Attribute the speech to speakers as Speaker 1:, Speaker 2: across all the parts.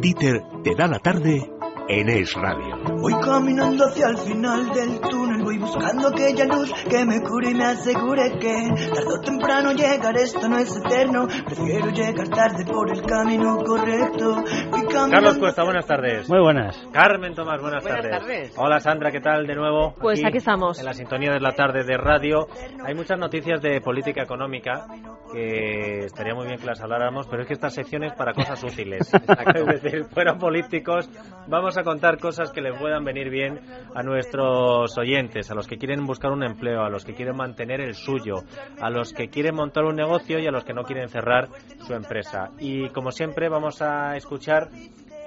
Speaker 1: Dieter te da la tarde en Es Radio.
Speaker 2: Voy caminando hacia el final del túnel, voy buscando aquella luz que me cure y me asegure que tarde o temprano llegar, esto no es eterno, prefiero llegar tarde por el camino correcto.
Speaker 3: Carlos Cuesta, buenas tardes.
Speaker 4: Muy buenas.
Speaker 3: Carmen Tomás, buenas,
Speaker 5: Buenas
Speaker 3: tardes.
Speaker 5: tardes.
Speaker 3: Hola Sandra, ¿qué tal de nuevo?
Speaker 5: Pues aquí estamos.
Speaker 3: En la sintonía de la tarde de radio. Hay muchas noticias de política económica que estaría muy bien que las habláramos, pero es que esta sección es para cosas útiles. es decir, fuera políticos, vamos a contar cosas que les puedan venir bien a nuestros oyentes, a los que quieren buscar un empleo, a los que quieren mantener el suyo, a los que quieren montar un negocio y a los que no quieren cerrar su empresa. Y como siempre vamos a escuchar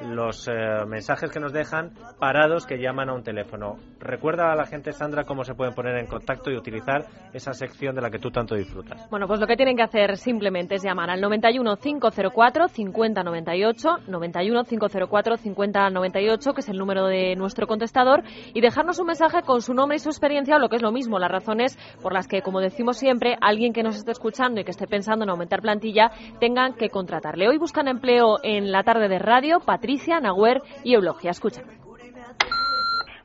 Speaker 3: los eh, mensajes que nos dejan parados que llaman a un teléfono. Recuerda a la gente, Sandra, cómo se pueden poner en contacto y utilizar esa sección de la que tú tanto disfrutas.
Speaker 5: Bueno, pues lo que tienen que hacer simplemente es llamar al 91 504 5098, 91 504 5098, que es el número de nuestro contestador, y dejarnos un mensaje con su nombre y su experiencia, o lo que es lo mismo, las razones por las que, como decimos siempre, alguien que nos esté escuchando y que esté pensando en aumentar plantilla, tengan que contratarle. Hoy buscan empleo en la tarde de radio, Patricia, Nahuer y Eulogia. Escucha.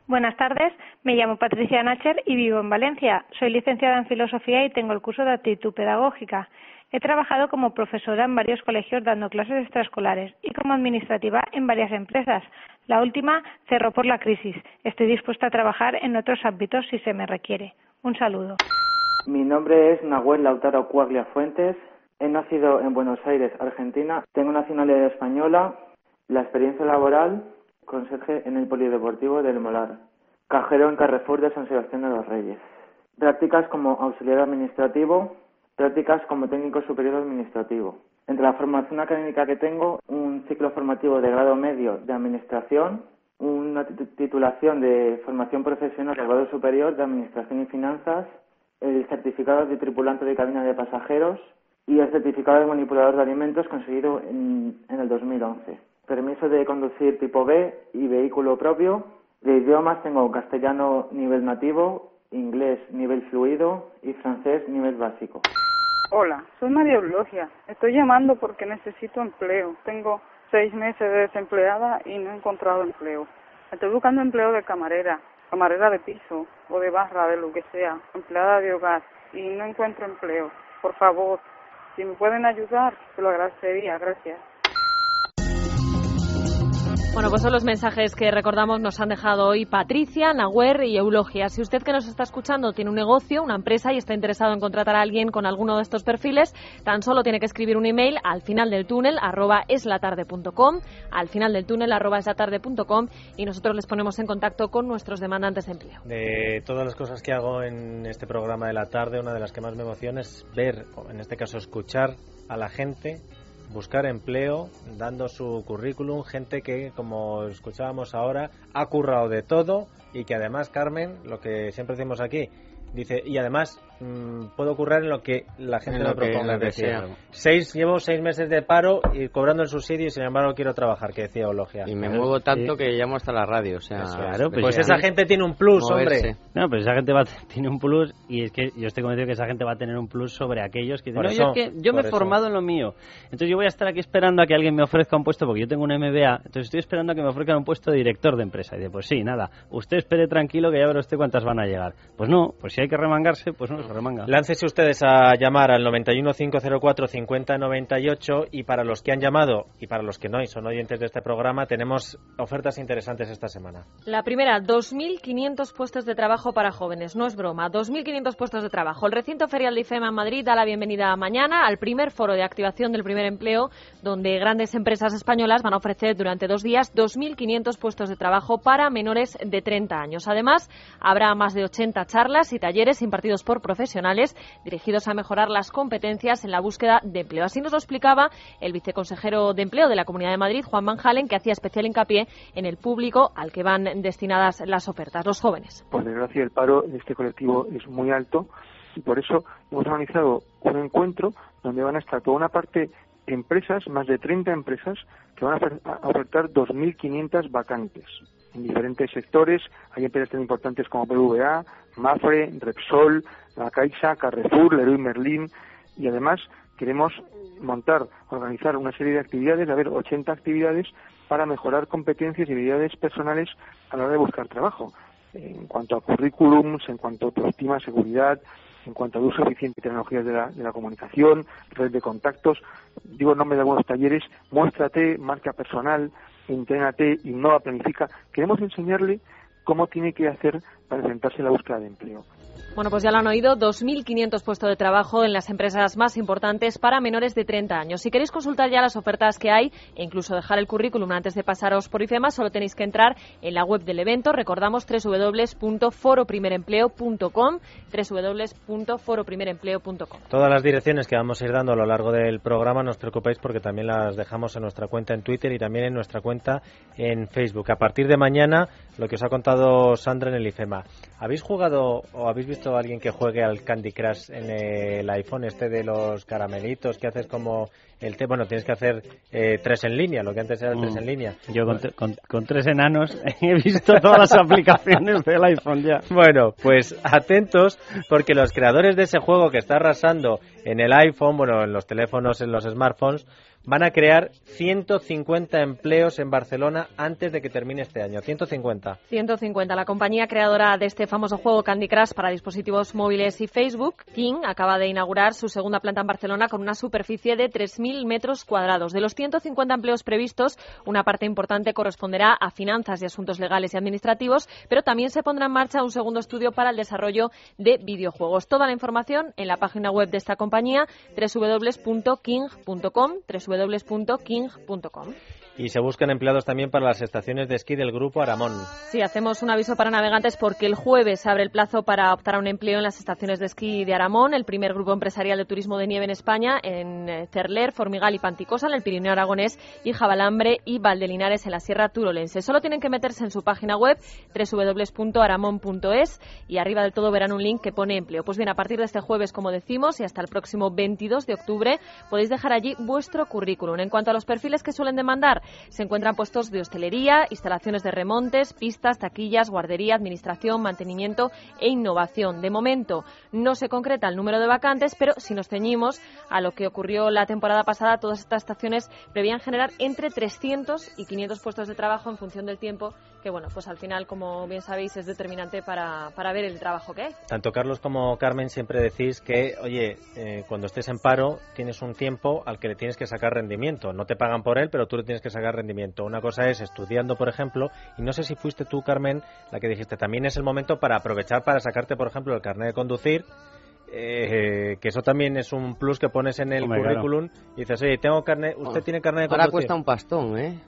Speaker 6: Buenas tardes, me llamo Patricia Nacher y vivo en Valencia. Soy licenciada en Filosofía y tengo el curso de actitud pedagógica. He trabajado como profesora en varios colegios dando clases extraescolares y como administrativa en varias empresas. La última cerró por la crisis. Estoy dispuesta a trabajar en otros ámbitos si se me requiere. Un saludo.
Speaker 7: Mi nombre es Nahuel Lautaro Cuaglia Fuentes. He nacido en Buenos Aires, Argentina. Tengo nacionalidad española. La experiencia laboral, conserje en el Polideportivo del Molar. Cajero en Carrefour de San Sebastián de los Reyes. Prácticas como auxiliar administrativo. Prácticas como técnico superior administrativo. Entre la formación académica que tengo, un ciclo formativo de grado medio de administración, una titulación de formación profesional de grado superior de administración y finanzas, el certificado de tripulante de cabina de pasajeros y el certificado de manipulador de alimentos conseguido en, en el 2011. Permiso de conducir tipo B y vehículo propio. De idiomas tengo castellano nivel nativo, inglés nivel fluido y francés nivel básico.
Speaker 8: Hola, soy María Eulogia. Estoy llamando porque necesito empleo. Tengo seis meses de desempleada y no he encontrado empleo. Estoy buscando empleo de camarera, camarera de piso o de barra, de lo que sea, empleada de hogar y no encuentro empleo. Por favor, si me pueden ayudar, te lo agradecería. Gracias.
Speaker 5: Bueno, pues son los mensajes que recordamos nos han dejado hoy Patricia, Nahuer y Eulogia. Si usted que nos está escuchando tiene un negocio, una empresa y está interesado en contratar a alguien con alguno de estos perfiles, tan solo tiene que escribir un email al final del túnel arroba eslatarde.com, al final del túnel arroba eslatarde.com y nosotros les ponemos en contacto con nuestros demandantes de empleo.
Speaker 3: De todas las cosas que hago en este programa de la tarde, una de las que más me emociona es ver, o en este caso escuchar a la gente buscar empleo, dando su currículum, gente que, como escuchábamos ahora, ha currado de todo y que además, Carmen, lo que siempre decimos aquí, dice, y además mmm, puedo currar en lo que la gente
Speaker 4: En
Speaker 3: me
Speaker 4: que-
Speaker 3: proponga.
Speaker 4: lo que
Speaker 3: es decir,
Speaker 4: sea.
Speaker 3: seis, llevo seis meses de paro y cobrando el subsidio y sin embargo quiero trabajar, que decía Ologia.
Speaker 9: Y me muevo tanto que llamo hasta la radio, o sea...
Speaker 3: Eso es.
Speaker 4: Claro,
Speaker 3: pues,
Speaker 4: pues
Speaker 3: esa gente tiene un plus,
Speaker 9: Moverse.
Speaker 3: hombre.
Speaker 4: No, pero esa gente va, tiene un plus y es que yo estoy convencido que esa gente va a tener un plus sobre aquellos que dicen, no,
Speaker 3: eso,
Speaker 4: yo, es que yo me he formado en lo mío. Entonces yo voy a estar aquí esperando a que alguien me ofrezca un puesto porque yo tengo un MBA, entonces estoy esperando a que me ofrezcan un puesto de director de empresa. Y dice, pues sí, nada, usted espere tranquilo que ya verá usted cuántas van a llegar. Pues no, pues si hay que remangarse, pues no se remanga.
Speaker 3: Láncese ustedes a llamar al 91 504 50 98 y para los que han llamado y para los que no y son oyentes de este programa tenemos ofertas interesantes esta semana.
Speaker 5: La primera, 2.500 puestos de trabajo para jóvenes. No es broma, 2.500 puestos de trabajo. El recinto ferial de IFEMA en Madrid da la bienvenida mañana al primer foro de activación del primer empleo, donde grandes empresas españolas van a ofrecer durante dos días 2.500 puestos de trabajo para menores de 30 años. Además, habrá más de 80 charlas y talleres impartidos por profesionales dirigidos a mejorar las competencias en la búsqueda de empleo. Así nos lo explicaba el viceconsejero de Empleo de la Comunidad de Madrid, Juan Van Halen, que hacía especial hincapié en el público al que van destinadas las ofertas, los jóvenes.
Speaker 10: Por desgracia, el paro en este colectivo es muy alto y por eso hemos organizado un encuentro donde van a estar toda una parte empresas, más de 30 empresas, que van a ofertar 2.500 vacantes en diferentes sectores. Hay empresas tan importantes como BVA, Mafre, Repsol, La Caixa, Carrefour, Leroy Merlin y además queremos montar, organizar una serie de actividades, de haber 80 actividades para mejorar competencias y habilidades personales a la hora de buscar trabajo. En cuanto a currículums, en cuanto a autoestima, seguridad, en cuanto al uso eficiente de tecnologías de la, de la comunicación, red de contactos, digo el nombre de algunos talleres, muéstrate, marca personal, entrénate, innova, planifica. Queremos enseñarle cómo tiene que hacer para enfrentarse a la búsqueda de empleo.
Speaker 5: Bueno, pues ya lo han oído, 2.500 puestos de trabajo en las empresas más importantes para menores de 30 años. Si queréis consultar ya las ofertas que hay e incluso dejar el currículum antes de pasaros por IFEMA, solo tenéis que entrar en la web del evento. Recordamos www.foroprimerempleo.com www.foroprimerempleo.com
Speaker 3: Todas las direcciones que vamos a ir dando a lo largo del programa, no os preocupéis porque también las dejamos en nuestra cuenta en Twitter y también en nuestra cuenta en Facebook. A partir de mañana, lo que os ha contado Sandra en el IFEMA. ¿Habéis jugado o habéis visto a alguien que juegue al Candy Crush en el iPhone este de los caramelitos que haces como el té? Bueno, tienes que hacer eh, tres en línea, lo que antes era el tres
Speaker 4: Mm.
Speaker 3: en línea.
Speaker 4: Yo con, con- con tres enanos he visto todas las aplicaciones del iPhone ya.
Speaker 3: Bueno, pues atentos porque los creadores de ese juego que está arrasando en el iPhone, bueno, en los teléfonos, en los smartphones, van a crear 150 empleos en Barcelona antes de que termine este año. 150.
Speaker 5: 150. La compañía creadora de este famoso juego Candy Crush para dispositivos móviles y Facebook, King, acaba de inaugurar su segunda planta en Barcelona con una superficie de 3.000 metros cuadrados. De los 150 empleos previstos, una parte importante corresponderá a finanzas y asuntos legales y administrativos, pero también se pondrá en marcha un segundo estudio para el desarrollo de videojuegos. Toda la información en la página web de esta compañía, www.king.com, www.king.com.
Speaker 3: Y se buscan empleados también para las estaciones de esquí del grupo Aramón.
Speaker 5: Sí, hacemos un aviso para navegantes porque el jueves abre el plazo para optar a un empleo en las estaciones de esquí de Aramón, el primer grupo empresarial de turismo de nieve en España, en eh, Cerler, Formigal y Panticosa, en el Pirineo Aragonés, y Jabalambre y Valdelinares en la Sierra Turolense. Solo tienen que meterse en su página web www.aramón.es y arriba del todo verán un link que pone empleo. Pues bien, a partir de este jueves, como decimos, y hasta el próximo 22 de octubre, podéis dejar allí vuestro currículum. En cuanto a los perfiles que suelen demandar, se encuentran puestos de hostelería, instalaciones de remontes, pistas, taquillas, guardería, administración, mantenimiento e innovación. De momento no se concreta el número de vacantes, pero si nos ceñimos a lo que ocurrió la temporada pasada, todas estas estaciones prevían generar entre 300 y 500 puestos de trabajo en función del tiempo, que bueno, pues al final, como bien sabéis, es determinante para, para ver el trabajo que hay.
Speaker 3: Tanto Carlos como Carmen siempre decís que, oye, eh, cuando estés en paro tienes un tiempo al que le tienes que sacar rendimiento. No te pagan por él, pero tú le tienes que sacar rendimiento. Una cosa es estudiando, por ejemplo, y no sé si fuiste tú, Carmen, la que dijiste, también es el momento para aprovechar para sacarte, por ejemplo, el carnet de conducir. eh, que eso también es un plus que pones en el
Speaker 4: Hombre, claro.
Speaker 3: currículum y dices, oye, tengo carnet, usted tiene carnet de
Speaker 9: Ahora
Speaker 3: conducir.
Speaker 9: cuesta un pastón, ¿eh?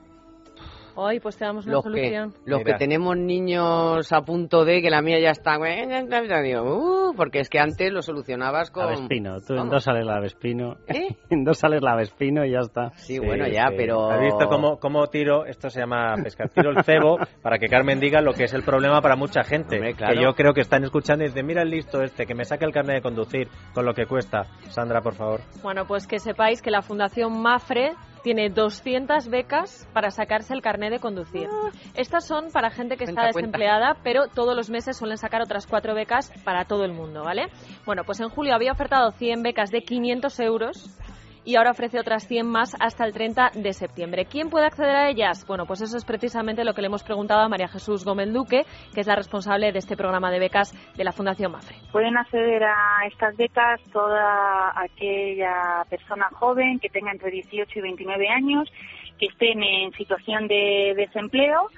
Speaker 5: Hoy pues te damos una
Speaker 9: Los que, los
Speaker 3: Mira.
Speaker 9: que tenemos niños a punto de que la mía ya está. Uh, porque es que antes lo solucionabas con.
Speaker 4: La Vespino. Tú en dos sales la Vespino.
Speaker 9: ¿Eh?
Speaker 4: en dos sales la Vespino y ya está.
Speaker 9: Sí, bueno, ya,
Speaker 3: sí.
Speaker 9: pero.
Speaker 3: ¿Has visto cómo, cómo tiro? Esto se llama pescar. Tiro el cebo para que Carmen diga lo que es el problema para mucha gente.
Speaker 9: Hombre, claro.
Speaker 3: Que yo creo que están escuchando y dicen, mira el listo este, que me saque el carnet de conducir con lo que cuesta. Sandra, por favor.
Speaker 5: Bueno, pues que sepáis que la Fundación Mafre tiene 200 becas para sacarse el carnet de conducir. Estas son para gente que está
Speaker 9: cuenta.
Speaker 5: desempleada, pero todos los meses suelen sacar otras cuatro becas para todo el mundo, ¿vale? Bueno, pues en julio había ofertado 100 becas de 500 euros y ahora ofrece otras 100 más hasta el 30 de septiembre. ¿Quién puede acceder a ellas? Bueno, pues eso es precisamente lo que le hemos preguntado a María Jesús Gómez Duque, que es la responsable de este programa de becas de la Fundación Mafre.
Speaker 11: Pueden acceder a estas becas toda aquella persona joven que tenga entre 18 y 29 años, que estén en situación de desempleo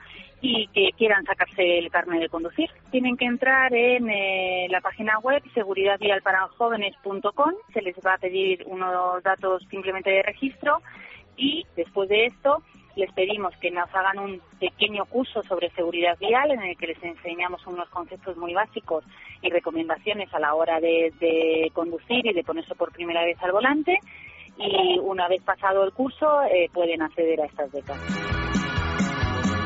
Speaker 11: y que quieran sacarse el carnet de conducir. Tienen que entrar en eh, la página web seguridadvialparajóvenes.com, se les va a pedir unos datos simplemente de registro y después de esto les pedimos que nos hagan un pequeño curso sobre seguridad vial en el que les enseñamos unos conceptos muy básicos y recomendaciones a la hora de, de conducir y de ponerse por primera vez al volante y una vez pasado el curso eh, pueden acceder a estas becas.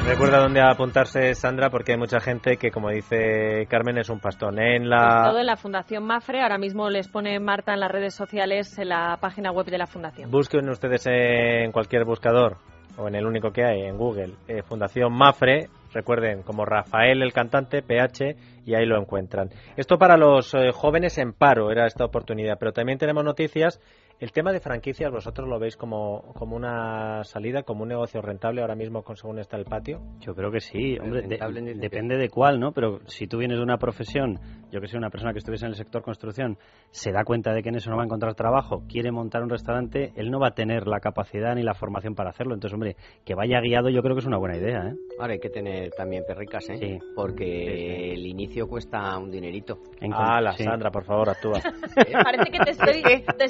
Speaker 3: Recuerda dónde apuntarse, Sandra, porque hay mucha gente que, como dice Carmen, es un pastón. En la...
Speaker 5: Todo en la Fundación Mafre. Ahora mismo les pone Marta en las redes sociales en la página web de la Fundación.
Speaker 3: Busquen ustedes en cualquier buscador o en el único que hay, en Google, eh, Fundación Mafre. Recuerden, como Rafael el cantante, PH, y ahí lo encuentran. Esto para los eh, jóvenes en paro era esta oportunidad, pero también tenemos noticias el tema de franquicias, ¿vosotros lo veis como, como una salida, como un negocio rentable ahora mismo con según está el patio?
Speaker 4: Yo creo que sí, hombre, depende de cuál, ¿no? Pero si tú vienes de una profesión, yo que soy una persona que estuviese en el sector construcción, se da cuenta de que en eso no va a encontrar trabajo, quiere montar un restaurante, él no va a tener la capacidad ni la formación para hacerlo. Entonces, hombre, que vaya guiado yo creo que es una buena idea, ¿eh?
Speaker 9: Ahora hay que tener también perricas, ¿eh? Sí. Porque el inicio cuesta un dinerito.
Speaker 3: ah, la Sandra, por favor, actúa.
Speaker 5: Parece que te estoy... Te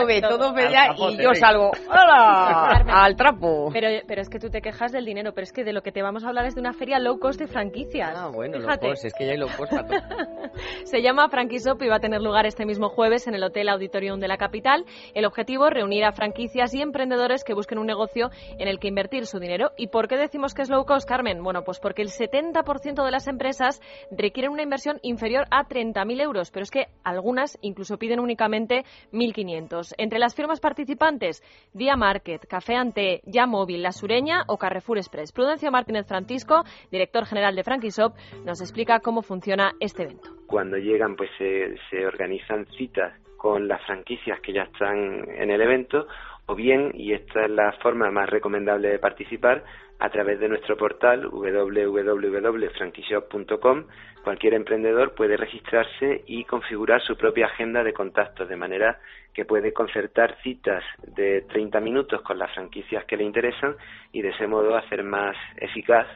Speaker 9: lo ve, todo ve y yo salgo al trapo.
Speaker 5: Pero, pero es que tú te quejas del dinero, pero es que de lo que te vamos a hablar es de una feria low cost de franquicias.
Speaker 9: Ah, bueno, low cost, es que ya hay low cost
Speaker 5: Se llama Franquisop y va a tener lugar este mismo jueves en el Hotel Auditorium de la capital. El objetivo, reunir a franquicias y emprendedores que busquen un negocio en el que invertir su dinero. ¿Y por qué decimos que es low cost, Carmen? Bueno, pues porque el 70% de las empresas requieren una inversión inferior a 30.000 euros, pero es que algunas incluso piden únicamente 1.500. Entre las firmas participantes, Día Market, Café Ante, Ya Móvil, La Sureña o Carrefour Express. Prudencio Martínez Francisco, director general de Franquishop, nos explica cómo funciona este evento.
Speaker 12: Cuando llegan, pues se organizan citas con las franquicias que ya están en el evento o bien, y esta es la forma más recomendable de participar, a través de nuestro portal www.franquishop.com, cualquier emprendedor puede registrarse y configurar su propia agenda de contactos, de manera que puede concertar citas de 30 minutos con las franquicias que le interesan y de ese modo hacer más eficaz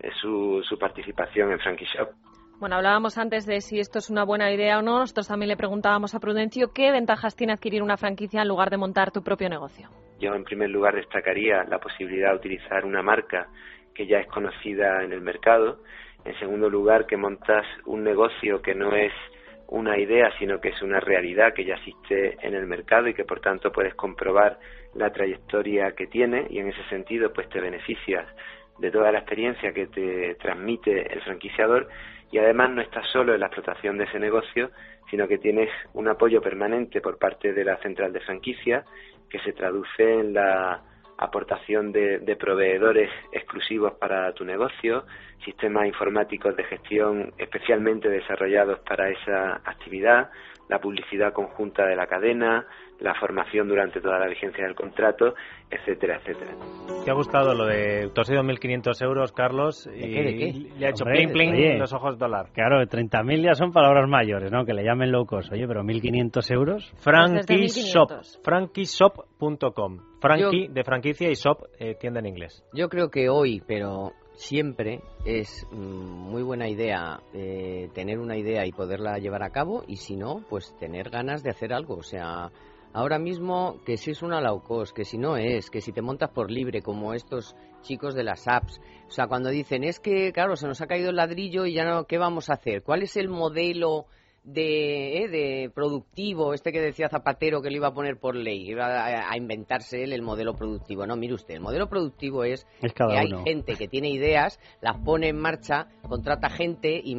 Speaker 12: eh, su, su participación en Franquishop.
Speaker 5: Bueno, hablábamos antes de si esto es una buena idea o no. Nosotros también le preguntábamos a Prudencio qué ventajas tiene adquirir una franquicia en lugar de montar tu propio negocio.
Speaker 12: Yo, en primer lugar, destacaría la posibilidad de utilizar una marca que ya es conocida en el mercado. En segundo lugar, que montas un negocio que no es una idea, sino que es una realidad que ya existe en el mercado y que por tanto puedes comprobar la trayectoria que tiene. Y en ese sentido pues te beneficias de toda la experiencia que te transmite el franquiciador. Y además no estás solo en la explotación de ese negocio, sino que tienes un apoyo permanente por parte de la central de franquicia que se traduce en la aportación de, de, proveedores exclusivos para tu negocio, sistemas informáticos de gestión especialmente desarrollados para esa actividad, la publicidad conjunta de la cadena, la formación durante toda la vigencia del contrato, etcétera, etcétera.
Speaker 3: ¿Te ha gustado lo de tus 2.500 euros, Carlos?
Speaker 9: ¿De qué, de qué?
Speaker 3: Le ha hecho pling pling los ojos dólar.
Speaker 4: Claro, 30.000 ya son palabras mayores, ¿no? Que le llamen locos. Oye, pero 1.500 euros.
Speaker 3: Frankie Shop. Frankieshop.com. Frankie de franquicia y shop, eh, tienda en inglés.
Speaker 9: Yo creo que hoy, pero siempre es mm, muy buena idea eh, tener una idea y poderla llevar a cabo y si no, pues tener ganas de hacer algo. O sea, Ahora mismo, que si es una low cost, que si no es, que si te montas por libre, como estos chicos de las apps. O sea, cuando dicen, es que, claro, se nos ha caído el ladrillo y ya no, ¿qué vamos a hacer? ¿Cuál es el modelo de, eh, de productivo, este que decía Zapatero que lo iba a poner por ley, iba a, inventarse él el modelo productivo. No, mire usted, el modelo productivo es,
Speaker 4: que
Speaker 9: hay gente que tiene ideas, las pone en marcha, contrata gente y,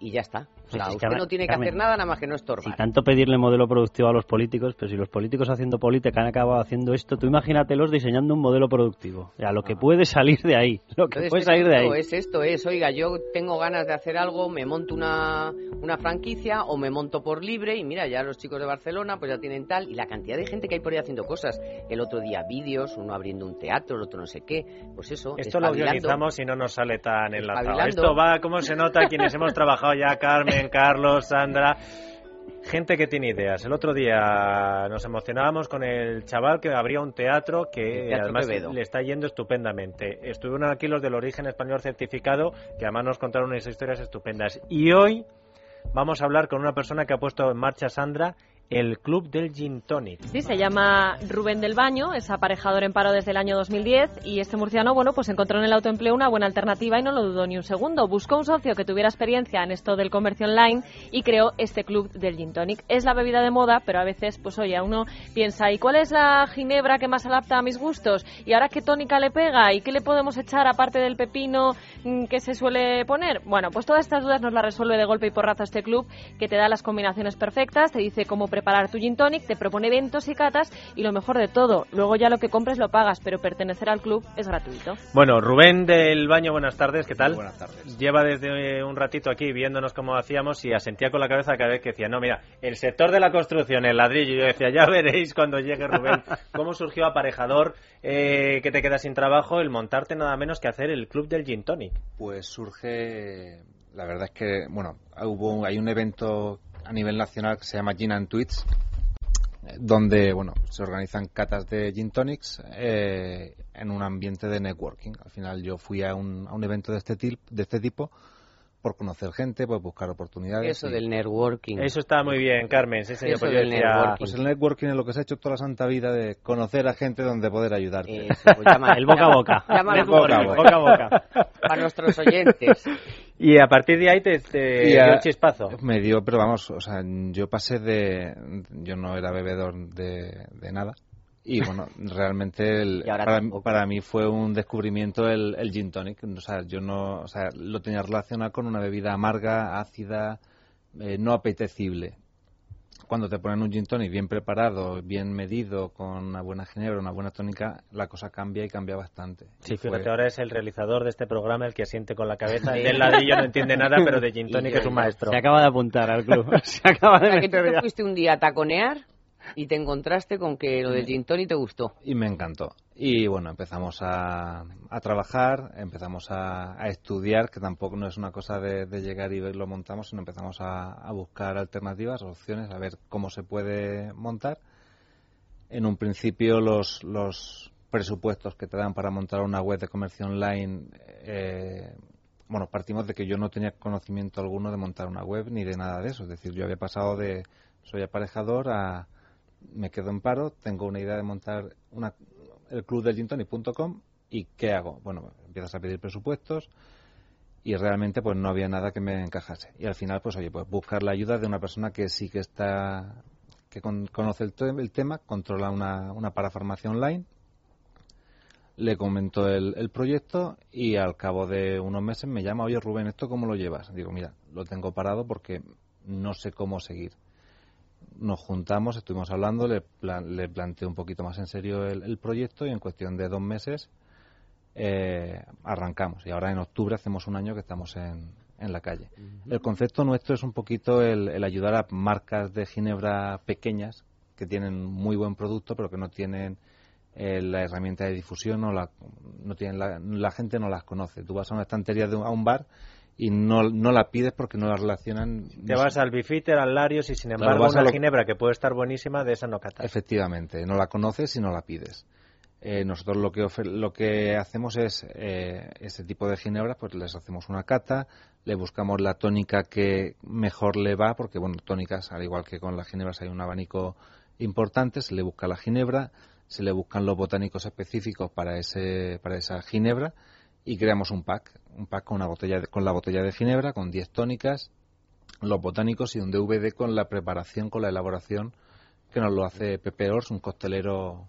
Speaker 9: y ya está. O sea, usted no tiene que hacer nada nada más que no estorbar.
Speaker 4: Si tanto pedirle modelo productivo a los políticos, pero si los políticos haciendo política han acabado haciendo esto, tú imagínatelos diseñando un modelo productivo. O sea, lo que ah. puede salir de ahí. Lo que puede salir de ahí.
Speaker 9: Es esto, es, oiga, yo tengo ganas de hacer algo, me monto una, una franquicia o me monto por libre y mira, ya los chicos de Barcelona pues ya tienen tal y la cantidad de gente que hay por ahí haciendo cosas. El otro día vídeos, uno abriendo un teatro, el otro no sé qué. Pues eso.
Speaker 3: Esto lo organizamos y no nos sale tan enlazado. Esto va, como se nota quienes hemos trabajado ya, Carmen Carlos, Sandra. Gente que tiene ideas. El otro día nos emocionábamos con el chaval que abría un teatro que además le está yendo estupendamente. Estuvieron aquí los del origen español certificado que además nos contaron unas historias estupendas. Y hoy vamos a hablar con una persona que ha puesto en marcha Sandra el Club del Gin Tonic.
Speaker 5: Sí, se llama Rubén del Baño, es aparejador en paro desde el año 2010 y este murciano, bueno, pues encontró en el autoempleo una buena alternativa y no lo dudó ni un segundo. Buscó un socio que tuviera experiencia en esto del comercio online y creó este Club del Gin Tonic. Es la bebida de moda, pero a veces, pues oye, uno piensa, ¿y cuál es la ginebra que más adapta a mis gustos? ¿Y ahora qué tónica le pega? ¿Y qué le podemos echar aparte del pepino mm, que se suele poner? Bueno, pues todas estas dudas nos las resuelve de golpe y porrazo este club que te da las combinaciones perfectas, te dice cómo preparar tu gin tonic, te propone eventos y catas y lo mejor de todo, luego ya lo que compres lo pagas, pero pertenecer al club es gratuito.
Speaker 3: Bueno, Rubén del Baño, buenas tardes, ¿qué tal?
Speaker 13: Buenas tardes.
Speaker 3: Lleva desde un ratito aquí viéndonos cómo hacíamos y asentía con la cabeza cada vez que decía, no, mira, el sector de la construcción, el ladrillo, y yo decía, ya veréis cuando llegue Rubén cómo surgió aparejador eh, que te queda sin trabajo el montarte nada menos que hacer el club del Gin Tonic.
Speaker 13: Pues surge, la verdad es que, bueno, hubo, hay un evento a nivel nacional que se llama Gin and Tweets, donde, bueno, se organizan catas de Gin Tonics eh, en un ambiente de networking. Al final yo fui a un, a un evento de este, tip, de este tipo por conocer gente, por buscar oportunidades.
Speaker 9: Eso del networking.
Speaker 3: Eso está muy bien, Carmen. Sí, señor,
Speaker 9: Eso
Speaker 3: pues yo
Speaker 9: del
Speaker 3: decía-
Speaker 9: networking.
Speaker 13: Pues el networking es lo que se ha hecho toda la santa vida de conocer a gente donde poder ayudarte.
Speaker 9: Eso, pues llama-
Speaker 4: El boca a boca.
Speaker 13: El boca a
Speaker 9: networking.
Speaker 13: boca.
Speaker 3: boca a boca.
Speaker 9: Para nuestros oyentes.
Speaker 3: Y a partir de ahí te, dio un chispazo.
Speaker 13: Me dio, pero vamos, o sea, yo pasé de. Yo no era bebedor de, de nada. Y bueno, realmente el- para, para mí fue un descubrimiento el, el gin tonic. O sea, yo no. O sea, lo tenía relacionado con una bebida amarga, ácida, eh, no apetecible. Cuando te ponen un gin tonic bien preparado, bien medido, con una buena ginebra, una buena tónica, la cosa cambia y cambia bastante.
Speaker 3: Sí,
Speaker 13: Y fue-
Speaker 3: fíjate, ahora es el realizador de este programa el que asiente con la cabeza. El del ladrillo no entiende nada, pero de Gin Tonic
Speaker 9: Y-
Speaker 3: es un maestro.
Speaker 4: Se acaba de apuntar al club. Se acaba de
Speaker 9: sea, que tú te fuiste un día a taconear y te encontraste con que lo del gin tonic te gustó.
Speaker 13: Y me encantó. Y bueno, empezamos a, a trabajar, empezamos a, a estudiar, que tampoco no es una cosa de, de llegar y ver lo montamos, sino empezamos a, a buscar alternativas, opciones, a ver cómo se puede montar. En un principio los, los presupuestos que te dan para montar una web de comercio online, eh, bueno, partimos de que yo no tenía conocimiento alguno de montar una web ni de nada de eso. Es decir, yo había pasado de soy aparejador a me quedo en paro, tengo una idea de montar una, el club del gintonic.com y ¿qué hago? Bueno, empiezas a pedir presupuestos y realmente pues no había nada que me encajase. Y al final pues oye, pues buscar la ayuda de una persona que sí que está que con- conoce el, el tema, controla una, una parafarmacia online, le comentó el, el proyecto y al cabo de unos meses me llama, oye Rubén, ¿esto cómo lo llevas? Digo, mira, lo tengo parado porque no sé cómo seguir nos juntamos, estuvimos hablando, le, plan- le planteé un poquito más en serio el, el proyecto y en cuestión de dos meses eh, arrancamos. Y ahora en octubre hacemos un año que estamos en, en la calle. El concepto nuestro es un poquito el, el ayudar a marcas de ginebra pequeñas que tienen muy buen producto pero que no tienen eh, la herramienta de difusión o la, no tienen la, la gente no las conoce. Tú vas a una estantería de un- a un bar y no, no la pides porque no la relacionan.
Speaker 3: Te
Speaker 13: no
Speaker 3: vas
Speaker 13: sé.
Speaker 3: al Bifiter, al Larios y sin
Speaker 13: Claro,
Speaker 3: embargo
Speaker 13: a
Speaker 3: una
Speaker 13: lo-
Speaker 3: ginebra que puede estar buenísima, de esa no catas.
Speaker 13: Efectivamente, no la conoces y no la pides. Eh, nosotros lo que ofe- lo que hacemos es eh, ese tipo de ginebras, pues les hacemos una cata, le buscamos la tónica que mejor le va, porque bueno, tónicas, al igual que con las ginebras hay un abanico importante, se le busca la ginebra, se le buscan los botánicos específicos para ese para esa ginebra y creamos un pack, un pack con una botella de- con la botella de ginebra, con 10 tónicas, los botánicos y un DVD con la preparación, con la elaboración que nos lo hace Pepe Ors, un costelero.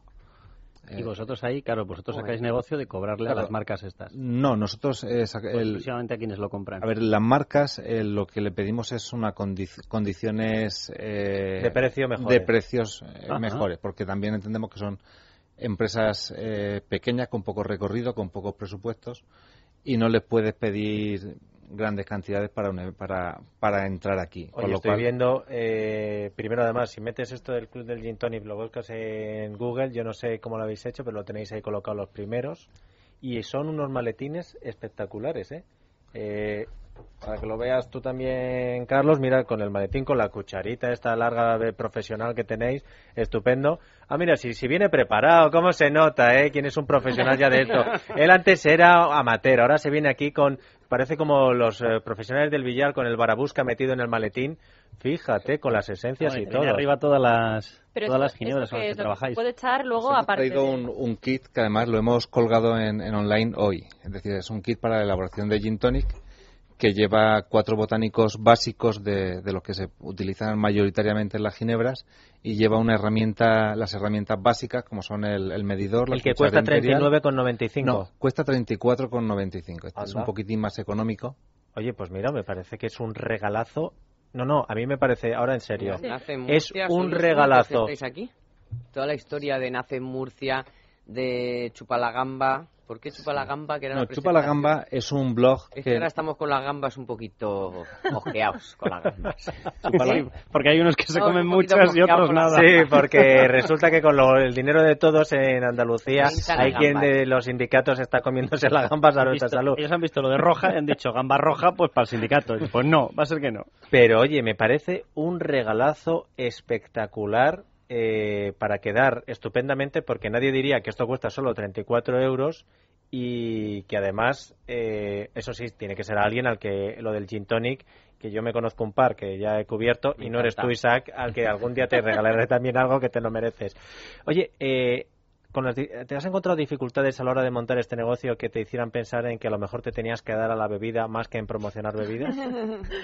Speaker 4: Y vosotros ahí, claro, vosotros sacáis negocio de cobrarle a las marcas estas.
Speaker 13: No, nosotros eh,
Speaker 4: Pues
Speaker 13: el-
Speaker 4: exclusivamente a quienes lo compran.
Speaker 13: a ver, las marcas eh, lo que le pedimos es una condi- condiciones eh,
Speaker 3: De precio mejores.
Speaker 13: de precios eh, mejores, porque también entendemos que son empresas eh, pequeñas con poco recorrido, con pocos presupuestos y no les puedes pedir grandes cantidades para un- para para entrar aquí.
Speaker 3: Oye,
Speaker 13: con lo
Speaker 3: estoy
Speaker 13: cual,
Speaker 3: viendo, eh, primero además, si metes esto del Club del Gin Tonic, lo buscas en Google, yo no sé cómo lo habéis hecho, pero lo tenéis ahí colocado los primeros, y son unos maletines espectaculares, ¿eh? Eh, para que lo veas tú también, Carlos, mira, con el maletín, con la cucharita esta larga de profesional que tenéis, estupendo. Ah, mira, si, si viene preparado, cómo se nota, ¿eh? Quién es un profesional ya de esto. Él antes era amateur, ahora se viene aquí con, parece como los eh, profesionales del billar con el barabusca metido en el maletín. Fíjate, con las esencias y todo.
Speaker 4: arriba todas las,
Speaker 5: Pero
Speaker 4: todas
Speaker 5: esto-
Speaker 4: las ginebras con
Speaker 5: que
Speaker 4: las que trabajáis.
Speaker 5: puede echar luego,
Speaker 13: Hemos
Speaker 5: aparte
Speaker 13: traído un, un kit que además lo hemos colgado en, en online hoy. Es decir, es un kit para la elaboración de gin tonic que lleva cuatro botánicos básicos de, de los que se utilizan mayoritariamente en las ginebras y lleva una herramienta, las herramientas básicas como son el, el medidor, la
Speaker 3: El que
Speaker 13: cuchara
Speaker 3: cuesta
Speaker 13: imperial.
Speaker 3: 39,95.
Speaker 13: No, cuesta 34,95. Este es un poquitín más económico.
Speaker 3: Oye, pues mira, me parece que es un regalazo No, no, a mí me parece, ahora en serio, es un
Speaker 9: ¿sois los únicos
Speaker 3: regalazo.
Speaker 9: que estáis aquí? Toda la historia de Nace en Murcia, de Chupalagamba. ¿Por qué Chupalagamba? Que era
Speaker 13: No,
Speaker 9: la
Speaker 13: Chupa la? Gamba es un blog
Speaker 9: Es que
Speaker 13: que...
Speaker 9: ahora estamos con las gambas un poquito ojeados con las gambas.
Speaker 4: Sí, porque hay unos que se
Speaker 9: Estamos
Speaker 4: comen muchas y otros nada.
Speaker 3: Sí, porque resulta que con lo- el dinero de todos en Andalucía hay quien de los sindicatos está comiéndose las gambas a nuestra
Speaker 4: visto-
Speaker 3: salud.
Speaker 4: Ellos han visto lo de roja y han dicho gamba roja, pues para el sindicato. Pues no, va a ser que no.
Speaker 3: Pero oye, me parece un regalazo espectacular eh, para quedar estupendamente, porque nadie diría que esto cuesta solo 34 euros y que además, eh, eso sí, tiene que ser alguien al que lo del gin tonic, que yo me conozco un par que ya he cubierto
Speaker 9: Me
Speaker 3: y no eres tú, Isaac, al que algún día te regalaré también algo que te lo mereces. Oye, eh, con las ¿te has encontrado dificultades a la hora de montar este negocio que te hicieran pensar en que a lo mejor te tenías que dar a la bebida más que en promocionar bebidas?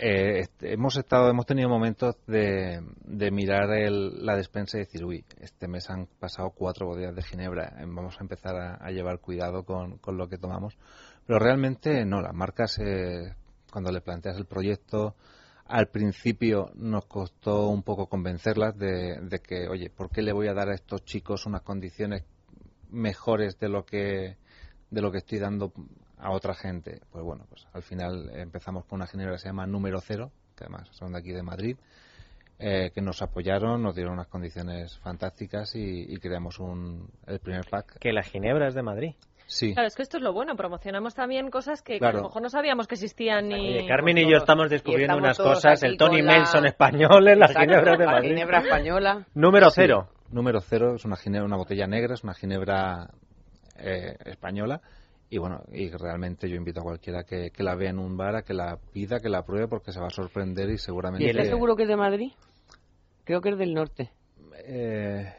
Speaker 13: Eh, este, hemos estado, hemos tenido momentos de, de mirar el- la despensa y decir, uy, este mes han pasado cuatro botellas de ginebra, eh, vamos a empezar a, a llevar cuidado con, con lo que tomamos. Pero realmente no, las marcas, eh, cuando le planteas el proyecto, al principio nos costó un poco convencerlas de, de que, oye, ¿por qué le voy a dar a estos chicos unas condiciones mejores de lo que de lo que estoy dando a otra gente. Pues bueno, pues al final empezamos con una ginebra que se llama Número Cero, que además son de aquí de Madrid, eh, que nos apoyaron, nos dieron unas condiciones fantásticas y, y creamos un, el primer pack.
Speaker 3: Que la ginebra es de Madrid.
Speaker 13: Sí.
Speaker 5: Claro, es que esto es lo bueno, promocionamos también cosas que, que
Speaker 13: Claro.
Speaker 5: a lo mejor no sabíamos que existían ni...
Speaker 3: Oye, Carmen y yo estamos descubriendo
Speaker 9: estamos
Speaker 3: unas cosas. El Tony
Speaker 9: la-
Speaker 3: Nelson español en la ginebra de
Speaker 9: la
Speaker 3: Madrid.
Speaker 9: ginebra española.
Speaker 3: Número
Speaker 13: Sí,
Speaker 3: cero.
Speaker 13: Número cero es una ginebra, una botella negra, es una ginebra eh, española. Y bueno, y realmente yo invito a cualquiera que, que la vea en un bar a que la pida, que la pruebe, porque se va a sorprender y seguramente.
Speaker 9: ¿Y estás seguro que es de Madrid? Creo que es del norte.
Speaker 13: Eh,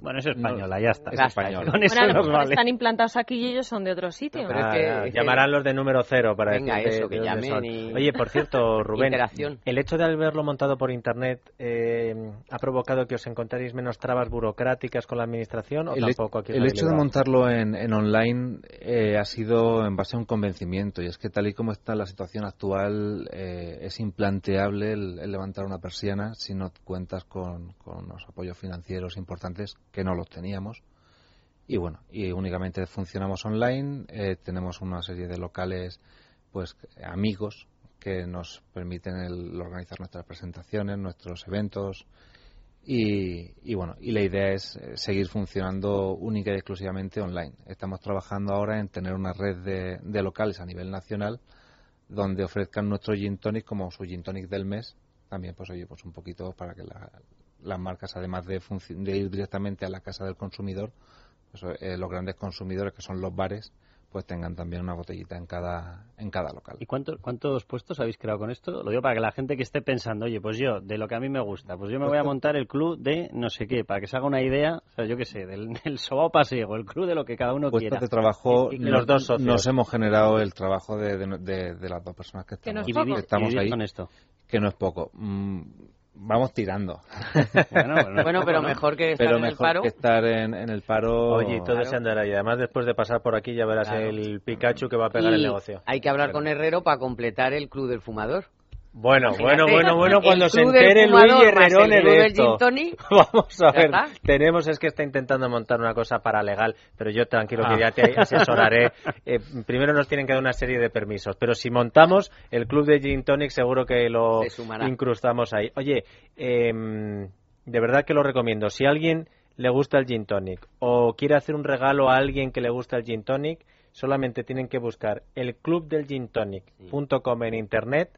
Speaker 4: Bueno, es española, ya está.
Speaker 13: es española.
Speaker 4: Con eso
Speaker 5: Bueno,
Speaker 4: nos vale.
Speaker 5: están implantados aquí y ellos son de otro sitio.
Speaker 9: pero es
Speaker 3: Ah,
Speaker 9: que-
Speaker 3: ya,
Speaker 9: es que-
Speaker 3: llamarán los de número cero para
Speaker 9: Venga,
Speaker 3: decir de-
Speaker 9: eso, que
Speaker 3: de
Speaker 9: llamen y-
Speaker 3: Oye, por cierto, Rubén, el hecho de haberlo montado por internet eh, ha provocado que os encontréis menos trabas burocráticas con la administración o
Speaker 13: el,
Speaker 3: tampoco aquí
Speaker 13: el hecho de montarlo en, en online eh, ha sido en base a un convencimiento y es que tal y como está la situación actual eh, es implanteable el, el levantar una persiana si no cuentas con, con unos apoyos financieros importantes que no los teníamos y bueno y únicamente funcionamos online eh, tenemos una serie de locales pues amigos que nos permiten el organizar nuestras presentaciones nuestros eventos y, y bueno, y la idea es eh, seguir funcionando única y exclusivamente online. Estamos trabajando ahora en tener una red de, de locales a nivel nacional donde ofrezcan nuestro gin tonic como su gin tonic del mes. También, pues oye, pues un poquito para que la- las marcas, además de, de ir directamente a la casa del consumidor, pues, eh, los grandes consumidores que son los bares, pues tengan también una botellita en cada, en cada local.
Speaker 4: ¿Y cuánto- cuántos puestos habéis creado con esto? Lo digo para que la gente que esté pensando, oye, pues yo, de lo que a mí me gusta, pues yo me voy a montar el club de no sé qué, para que se haga una idea, o sea, yo qué sé, del, del sobao paseo, el club de lo que cada uno
Speaker 13: puestos
Speaker 4: quiera.
Speaker 13: de trabajo
Speaker 4: Y- y-
Speaker 3: los dos socios.
Speaker 13: nos hemos generado el trabajo de, de- de- de las dos personas que
Speaker 5: Que no
Speaker 13: estamos,
Speaker 5: es poco.
Speaker 13: estamos ahí
Speaker 4: con esto.
Speaker 13: que no es poco Mm, vamos tirando
Speaker 4: Bueno, bueno,
Speaker 9: Bueno, pero
Speaker 4: ¿no?
Speaker 9: mejor que estar
Speaker 13: pero
Speaker 9: en el paro.
Speaker 13: que estar en, en el paro
Speaker 3: Oye, y todo
Speaker 9: Claro.
Speaker 3: se andará. Y además, después de pasar por aquí, ya verás
Speaker 9: Claro.
Speaker 3: el Pikachu que va a pegar el negocio.
Speaker 9: Hay que hablar con Herrero para completar el club del fumador.
Speaker 3: Bueno, bueno,
Speaker 9: Imagínate,
Speaker 3: bueno, bueno, cuando se entere Luis Herrerone de esto. Vamos a ver,
Speaker 9: está.
Speaker 3: tenemos, es que está intentando montar una cosa paralegal, pero yo tranquilo que
Speaker 4: Ah.
Speaker 3: ya te asesoraré. Eh, primero nos tienen que dar una serie de permisos, pero si montamos el club de Gin Tonic seguro que lo incrustamos ahí. Oye, em, de verdad que lo recomiendo. Si a alguien le gusta el Gin Tonic o quiere hacer un regalo a alguien que le gusta el Gin Tonic, solamente tienen que buscar el club del en internet